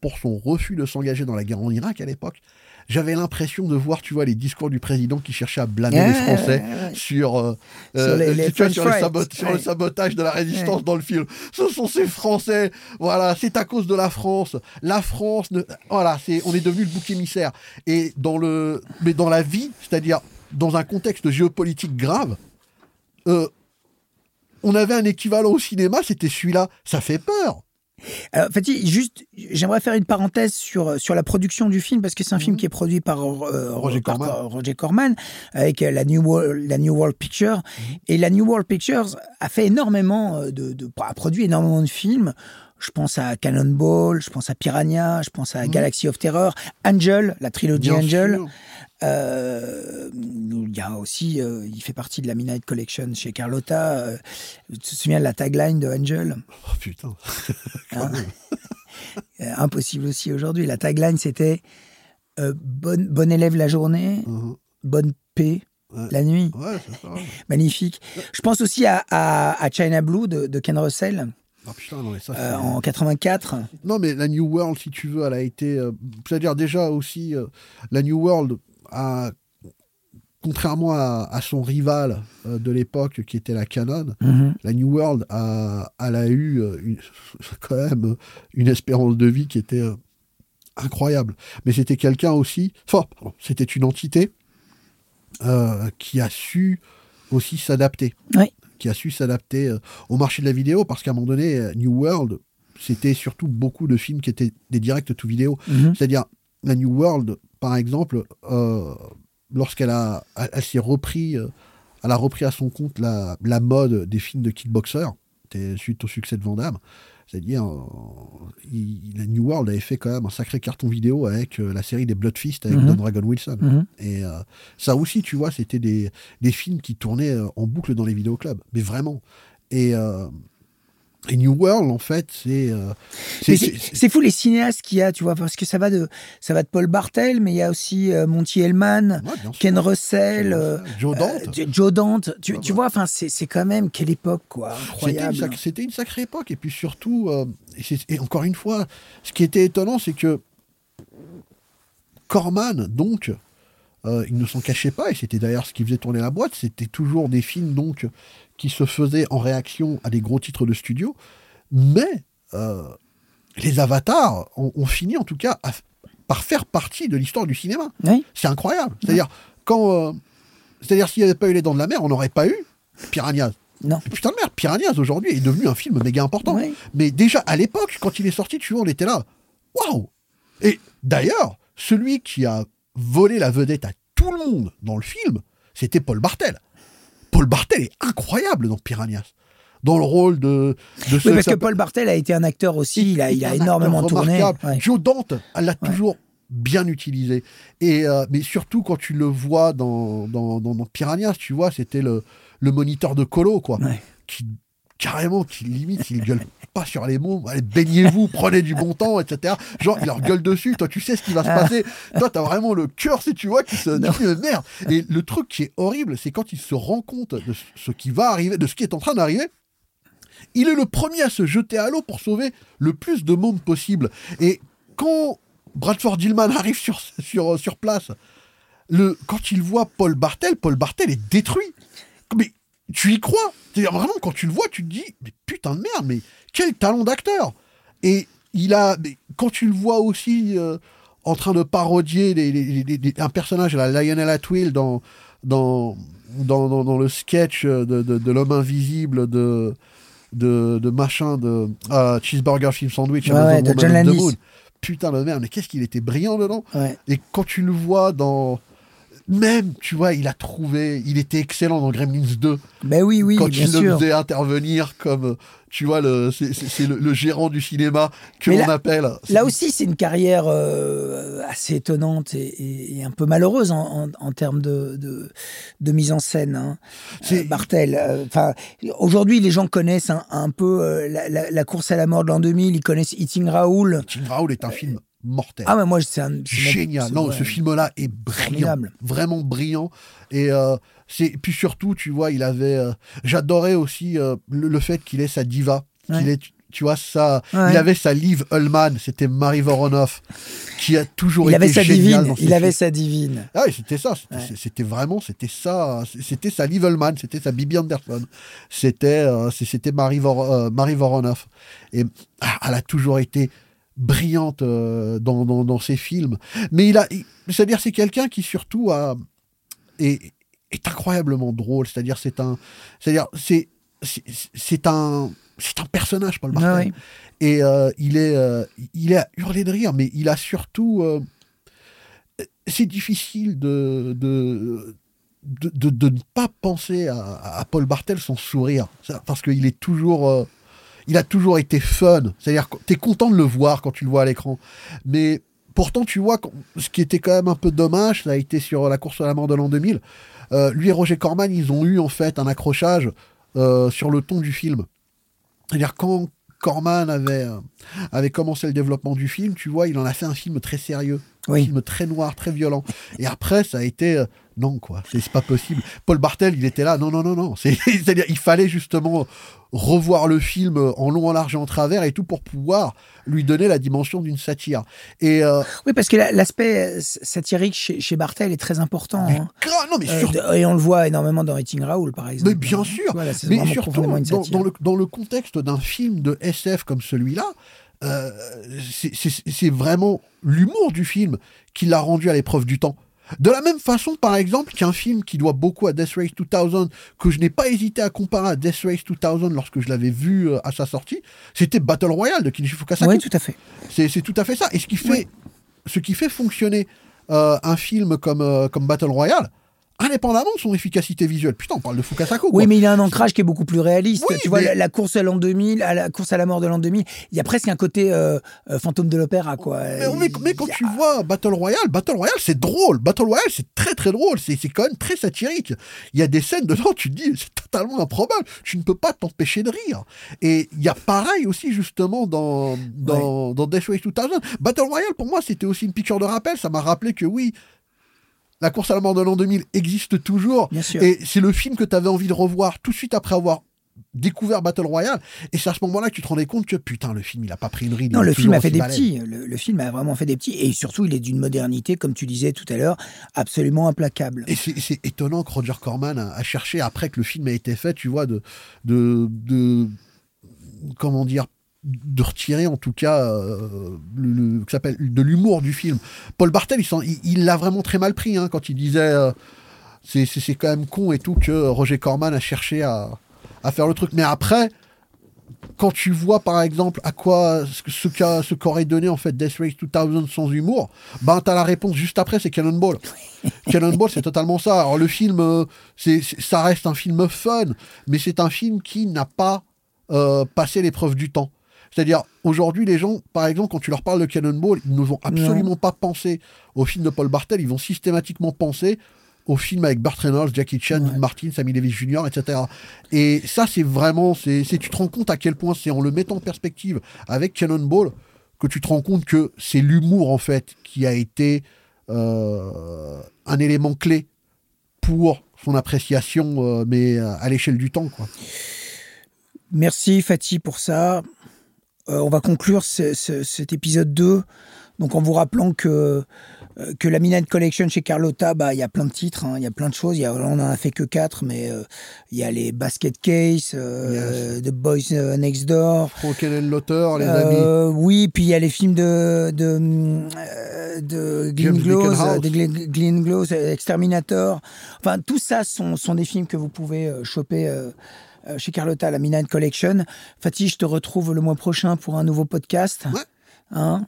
pour son refus de s'engager dans la guerre en Irak à l'époque, j'avais l'impression de voir, tu vois, les discours du président qui cherchait à blâmer les Français sur, euh, Sur euh, les- les tu vois, French sur, le sur sabotage de la résistance dans le film. Ce sont ces Français, voilà, c'est à cause de la France. La France, ne- voilà, c'est, on est devenu le bouc émissaire. Et dans le, mais dans la vie, c'est-à-dire dans un contexte géopolitique grave, euh, on avait un équivalent au cinéma, c'était celui-là. Ça fait peur. Alors, Fatih, juste, j'aimerais faire une parenthèse sur, sur la production du film, parce que c'est un film qui est produit par euh, Mhm. Roger par- Corman. par Roger Corman, avec euh, la New World, la New World Picture. Mhm. Et la New World Pictures a fait énormément euh, de, de- a produit énormément de films. Je pense à Cannonball, je pense à Piranha, je pense à Galaxy of Terror, Angel, la trilogie Mhm. Bien Angel. sûr. Euh, il y a aussi, euh, il fait partie de la Midnight Collection chez Carlotta. Euh, tu te souviens de la tagline de Angel? Oh putain. [LAUGHS] Hein? [LAUGHS] Impossible aussi aujourd'hui. La tagline, c'était bonne, bon élève la journée, Mhm. bonne paix Ouais. la nuit. Ouais, c'est ça. [LAUGHS] Magnifique. Je pense aussi à, à- à China Blue de, de Ken Russell Ah putain, non, mais ça, euh, en 84. Non, mais la New World, si tu veux, elle a été. euh, C'est-à-dire, déjà aussi, euh, la New World Contrairement à, à son rival euh, de l'époque qui était la Canon, Mhm. la New World a, elle a eu euh, une- [LAUGHS] quand même euh, une espérance de vie qui était euh, incroyable. Mais c'était quelqu'un aussi, enfin, c'était une entité euh, qui a su aussi s'adapter. Oui. Qui a su s'adapter au marché de la vidéo parce qu'à un moment donné, New World, c'était surtout beaucoup de films qui étaient des directs to vidéo. Mhm. C'est-à-dire, la New World, par exemple, euh, lorsqu'elle a, elle, elle s'est repris, euh, elle a repris à son compte la, la mode des films de kickboxer, suite au succès de Van Damme. C'est-à-dire, euh, la New World avait fait quand même un sacré carton vidéo avec euh, la série des Blood Fist avec Mhm. Don Dragon Wilson. Mhm. Et euh, ça aussi, tu vois, c'était des, des films qui tournaient en boucle dans les vidéoclubs. Mais vraiment. Et, euh, et New World, en fait, c'est. euh, c'est- C'est fou les cinéastes qu'il y a, tu vois, parce que ça va de, ça va de Paul Bartel, mais il y a aussi euh, Monty Hellman, Ouais. Ken Russell, euh, Joe Dante. Jo- Joe Dante. Tu, tu vois, enfin, c'est quand même quelle époque, quoi, C'était une, incroyable. sac- c'était une sacrée époque. Et puis surtout, et, encore une fois, ce qui était étonnant, c'est que Corman, donc, il ne s'en cachait pas, et c'était d'ailleurs ce qui faisait tourner la boîte, c'était toujours des films donc qui se faisaient en réaction à des gros titres de studio, mais euh, les avatars ont, ont fini en tout cas à- par faire partie de l'histoire du cinéma. Oui. C'est incroyable. C'est-à-dire, quand. euh, c'est-à-dire, s'il n'y avait pas eu Les Dents de la Mer, on n'aurait pas eu Piranhas. Non. Putain de merde, Piranhas aujourd'hui est devenu un film méga important. Oui. Mais déjà à l'époque, quand il est sorti, tu vois, on était là. Waouh Et d'ailleurs, celui qui a volé la vedette à tout le monde dans le film, c'était Paul Bartel. Paul Bartel est incroyable dans Piranhas. Dans le rôle de. de Oui, ce- parce que Paul Bartel a été un acteur aussi, il a, il énormément tourné. Ouais. Joe Dante, elle l'a toujours bien utilisé. Et, euh, mais surtout quand tu le vois dans, dans, dans, dans Piranhas, tu vois, c'était le, le moniteur de Colo, quoi. Ouais. Qui, carrément, qui limite, il gueule [LAUGHS] pas sur les mots. Allez, baignez-vous, [LAUGHS] prenez du bon temps, etc. Genre, il leur gueule dessus. Toi, tu sais ce qui va se Ah. passer. Toi, t'as vraiment le cœur, si tu vois, qui se dit, merde. Et le truc qui est horrible, c'est quand il se rend compte de ce qui va arriver, de ce qui est en train d'arriver. Il est le premier à se jeter à l'eau pour sauver le plus de monde possible. Et quand Bradford Dillman arrive sur, sur, sur place, le, quand il voit Paul Bartel, Paul Bartel est détruit. Mais tu y crois C'est-à-dire vraiment, quand tu le vois, tu te dis, mais putain de merde, mais quel talent d'acteur Et il a, mais quand tu le vois aussi euh, en train de parodier les- les- les- les- un personnage, la Lionel Atwill, dans, dans, dans, dans, dans le sketch de, de, de l'homme invisible de, de, de machin, de euh, Cheeseburger Film Sandwich, Ouais, ouais, de John Landis. Moon. Putain de merde, mais qu'est-ce qu'il était brillant dedans Ouais. et quand tu le vois dans. Même, tu vois, il a trouvé, il était excellent dans Gremlins 2. Ben oui, oui, quand bien il le faisait intervenir comme, tu vois, le, c'est, c'est- c'est le, le gérant du cinéma que Mais l'on appelle. Là aussi, c'est une carrière euh, assez étonnante et, un peu malheureuse en, en- en termes de, de, de mise en scène. Hein. C'est- Euh, Bartel. euh, Enfin, aujourd'hui, les gens connaissent un, un peu euh, la, la- la course à la mort de l'an 2000. Ils connaissent Eating Raoul. Tim Raoul est un film mortel. Ah, mais moi, c'est un. Génial. Non, ce film-là est brillant. Formidable. Vraiment brillant. Et euh, c'est puis surtout, tu vois, il avait. euh, J'adorais aussi euh, le, le fait qu'il ait sa diva. Qu'il ait, tu vois, ça. Ouais. Il avait sa Liv Ullman, c'était Marie Voronoff, qui a toujours Il été avait sa géniale divine. Il avait films. sa divine. Ah c'était ça. C'était Ouais. vraiment, c'était ça. C'était sa Liv Ullman, c'était sa Bibi Anderson. C'était c'était Marie, Vor- Marie Voronoff. Et ah, elle a toujours été brillante euh, dans, dans, dans ses films. Mais il a, c'est-à-dire c'est quelqu'un qui surtout a, est, est incroyablement drôle. C'est-à-dire c'est un, c'est-à-dire c'est c'est- un c'est un personnage Paul Bartel. Ah oui. Et euh, il est euh, il est à hurler de rire, mais il a surtout euh, c'est difficile de de, de, de- de ne pas penser à, à Paul Bartel sans sourire, parce qu'il est toujours, il a toujours été fun. C'est-à-dire que t'es content de le voir quand tu le vois à l'écran, mais pourtant tu vois ce qui était quand même un peu dommage, ça a été sur la course à la mort de l'an 2000. euh, lui et Roger Corman, ils ont eu en fait un accrochage euh, sur le ton du film. C'est-à-dire quand Corman avait, euh, avait commencé le développement du film, tu vois, il en a fait un film très sérieux, un film très noir, très violent. Et après, ça a été non quoi, c'est pas possible. Paul Bartel, il était là, non non non non. C'est- [LAUGHS] C'est-à-dire, il fallait justement revoir le film en long, en large et en travers et tout pour pouvoir lui donner la dimension d'une satire. Et euh, Oui, parce que la- l'aspect euh, satirique chez, chez Bartel est très important. hein. non mais Euh, et on le voit énormément dans Eating Raoul, par exemple. Mais bien sûr, mais surtout dans, le, dans le contexte d'un film de SF comme celui-là, euh, c'est vraiment l'humour du film qui l'a rendu à l'épreuve du temps. De la même façon, par exemple, qu'un film qui doit beaucoup à Death Race 2000, que je n'ai pas hésité à comparer à Death Race 2000 lorsque je l'avais vu euh, à sa sortie, c'était Battle Royale de Kinichi Fukasaku. Oui, tout à fait. C'est c'est tout à fait ça. Et ce qui fait, ce qui fait fonctionner euh, un film comme, euh, comme Battle Royale, indépendamment de son efficacité visuelle. Putain, on parle de Fukasaku. quoi. Oui, mais il a un ancrage qui est beaucoup plus réaliste. Oui, tu vois, mais- la, course à l'an 2000, à la course à la mort de l'an 2000, il y a presque un côté euh, euh, fantôme de l'opéra, quoi. Mais, mais- mais quand a- tu vois Battle Royale, Battle Royale, c'est drôle. Battle Royale, c'est très très drôle. C'est quand même très satirique. Il y a des scènes dedans, tu te dis, c'est totalement improbable. Tu ne peux pas t'empêcher de rire. Et il y a pareil aussi, justement, dans, dans, dans Death Race 2000. Battle Royale, pour moi, c'était aussi une picture de rappel. Ça m'a rappelé que oui, la course à la mort de l'an 2000 existe toujours. Bien sûr. Et c'est le film que tu avais envie de revoir tout de suite après avoir découvert Battle Royale. Et c'est à ce moment-là que tu te rendais compte que putain, le film, il a pas pris une ride. Non, le film a fait des petits. Le, le film a vraiment fait des petits. Et surtout, il est d'une modernité, comme tu disais tout à l'heure, absolument implacable. Et c'est c'est étonnant que Roger Corman a, a cherché, après que le film a été fait, tu vois, de, de, de comment dire, de retirer en tout cas euh, le, le- que s'appelle de l'humour du film. Paul Bartel, il l'a vraiment très mal pris hein, quand il disait euh, c'est quand même con et tout que Roger Corman a cherché à, à faire le truc. Mais après, quand tu vois par exemple à quoi ce ce qu'a ce qu'aurait donné en fait Death Race 2000 sans humour, ben t'as la réponse juste après, c'est Cannonball. [LAUGHS] Cannonball, c'est totalement ça. Alors le film, euh, c'est- ça reste un film fun, mais c'est un film qui n'a pas euh, passé l'épreuve du temps. C'est-à-dire, aujourd'hui, les gens, par exemple, quand tu leur parles de Cannonball, ils ne vont absolument pas penser au film de Paul Bartel, ils vont systématiquement penser au film avec Burt Reynolds, Jackie Chan, Martin, Sammy Davis Jr., etc. Et ça, c'est vraiment, c'est, tu te rends compte à quel point c'est en le mettant en perspective avec Cannonball que tu te rends compte que c'est l'humour, en fait, qui a été euh, un élément clé pour son appréciation, euh, mais euh, à l'échelle du temps, quoi. Merci Fatih pour ça. Euh, on va conclure ce- ce- cet épisode 2 donc en vous rappelant que, euh, que la Midnight Collection chez Carlotta, bah, il y a plein de titres, hein, il y a plein de choses. Il y a, on n'en a fait que 4, mais euh, il y a les Basket Case, euh, The Boys Next Door. Franken l'auteur, les amis? Oui, puis il y a les films de, de, de Glenn James Close, Bickenhouse. de Glenn, Glenn Close, Exterminator. Enfin, tout ça sont, sont des films que vous pouvez choper chez Carlotta, la Midnight Collection. Fatih, je te retrouve le mois prochain pour un nouveau podcast. Ouais. Hein?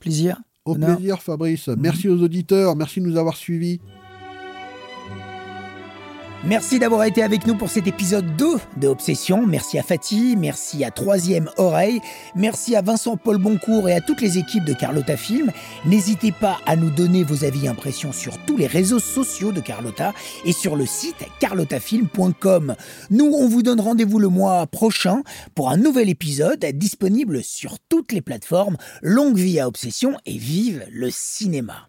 Plaisir. Au Honneur. plaisir, Fabrice. Merci aux auditeurs. Merci de nous avoir suivis. Merci d'avoir été avec nous pour cet épisode 2 de Obsession. Merci à Fatih, merci à Troisième Oreille, merci à Vincent Paul Boncourt et à toutes les équipes de Carlotta Film. N'hésitez pas à nous donner vos avis et impressions sur tous les réseaux sociaux de Carlotta et sur le site carlottafilm.com. Nous, on vous donne rendez-vous le mois prochain pour un nouvel épisode disponible sur toutes les plateformes. Longue vie à Obsession et vive le cinéma.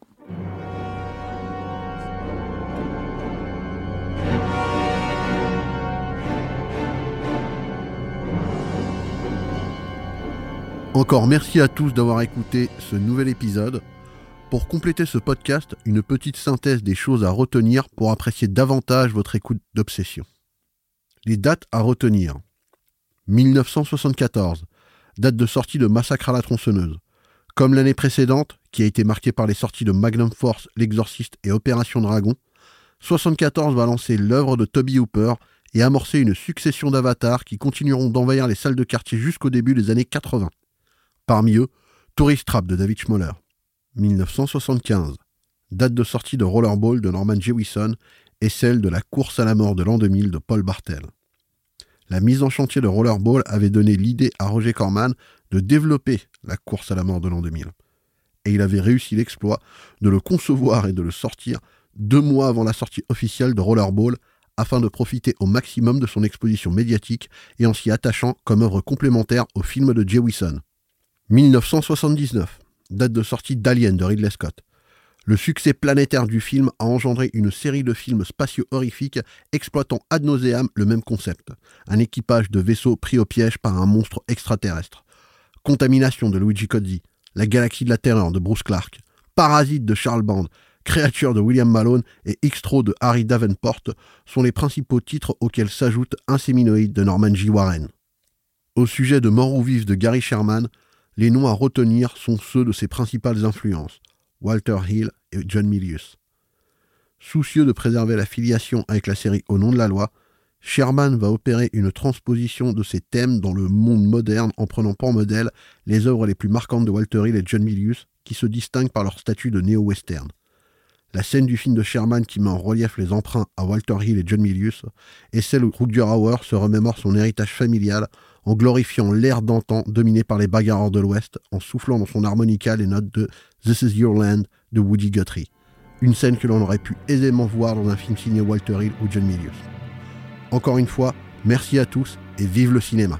Encore merci à tous d'avoir écouté ce nouvel épisode. Pour compléter ce podcast, une petite synthèse des choses à retenir pour apprécier davantage votre écoute d'obsession. Les dates à retenir. 1974, date de sortie de Massacre à la tronçonneuse. Comme l'année précédente, qui a été marquée par les sorties de Magnum Force, L'Exorciste et Opération Dragon, 74 va lancer l'œuvre de Toby Hooper et amorcer une succession d'avatars qui continueront d'envahir les salles de quartier jusqu'au début des années 80. Parmi eux, Tourist Trap de David Schmoller. 1975. Date de sortie de Rollerball de Norman Jewison et celle de la course à la mort de l'an 2000 de Paul Bartel. La mise en chantier de Rollerball avait donné l'idée à Roger Corman de développer la course à la mort de l'an 2000. Et il avait réussi l'exploit de le concevoir et de le sortir deux mois avant la sortie officielle de Rollerball afin de profiter au maximum de son exposition médiatique et en s'y attachant comme œuvre complémentaire au film de Jewison. 1979, date de sortie d'Alien de Ridley Scott. Le succès planétaire du film a engendré une série de films spatiaux horrifiques exploitant ad nauseam le même concept. Un équipage de vaisseaux pris au piège par un monstre extraterrestre. Contamination de Luigi Cozzi. La galaxie de la terreur de Bruce Clark. Parasite de Charles Band. Créature de William Malone et Xtro de Harry Davenport sont les principaux titres auxquels s'ajoute Inséminoïde de Norman J. Warren. Au sujet de Mort ou Vif de Gary Sherman, les noms à retenir sont ceux de ses principales influences, Walter Hill et John Milius. Soucieux de préserver la filiation avec la série Au nom de la loi, Sherman va opérer une transposition de ces thèmes dans le monde moderne en prenant pour modèle les œuvres les plus marquantes de Walter Hill et John Milius, qui se distinguent par leur statut de néo-western. La scène du film de Sherman qui met en relief les emprunts à Walter Hill et John Milius est celle où Rutger Hauer se remémore son héritage familial en glorifiant l'ère d'antan dominée par les bagarreurs de l'Ouest, en soufflant dans son harmonica les notes de This is Your Land de Woody Guthrie. Une scène que l'on aurait pu aisément voir dans un film signé Walter Hill ou John Milius. Encore une fois, merci à tous et vive le cinéma.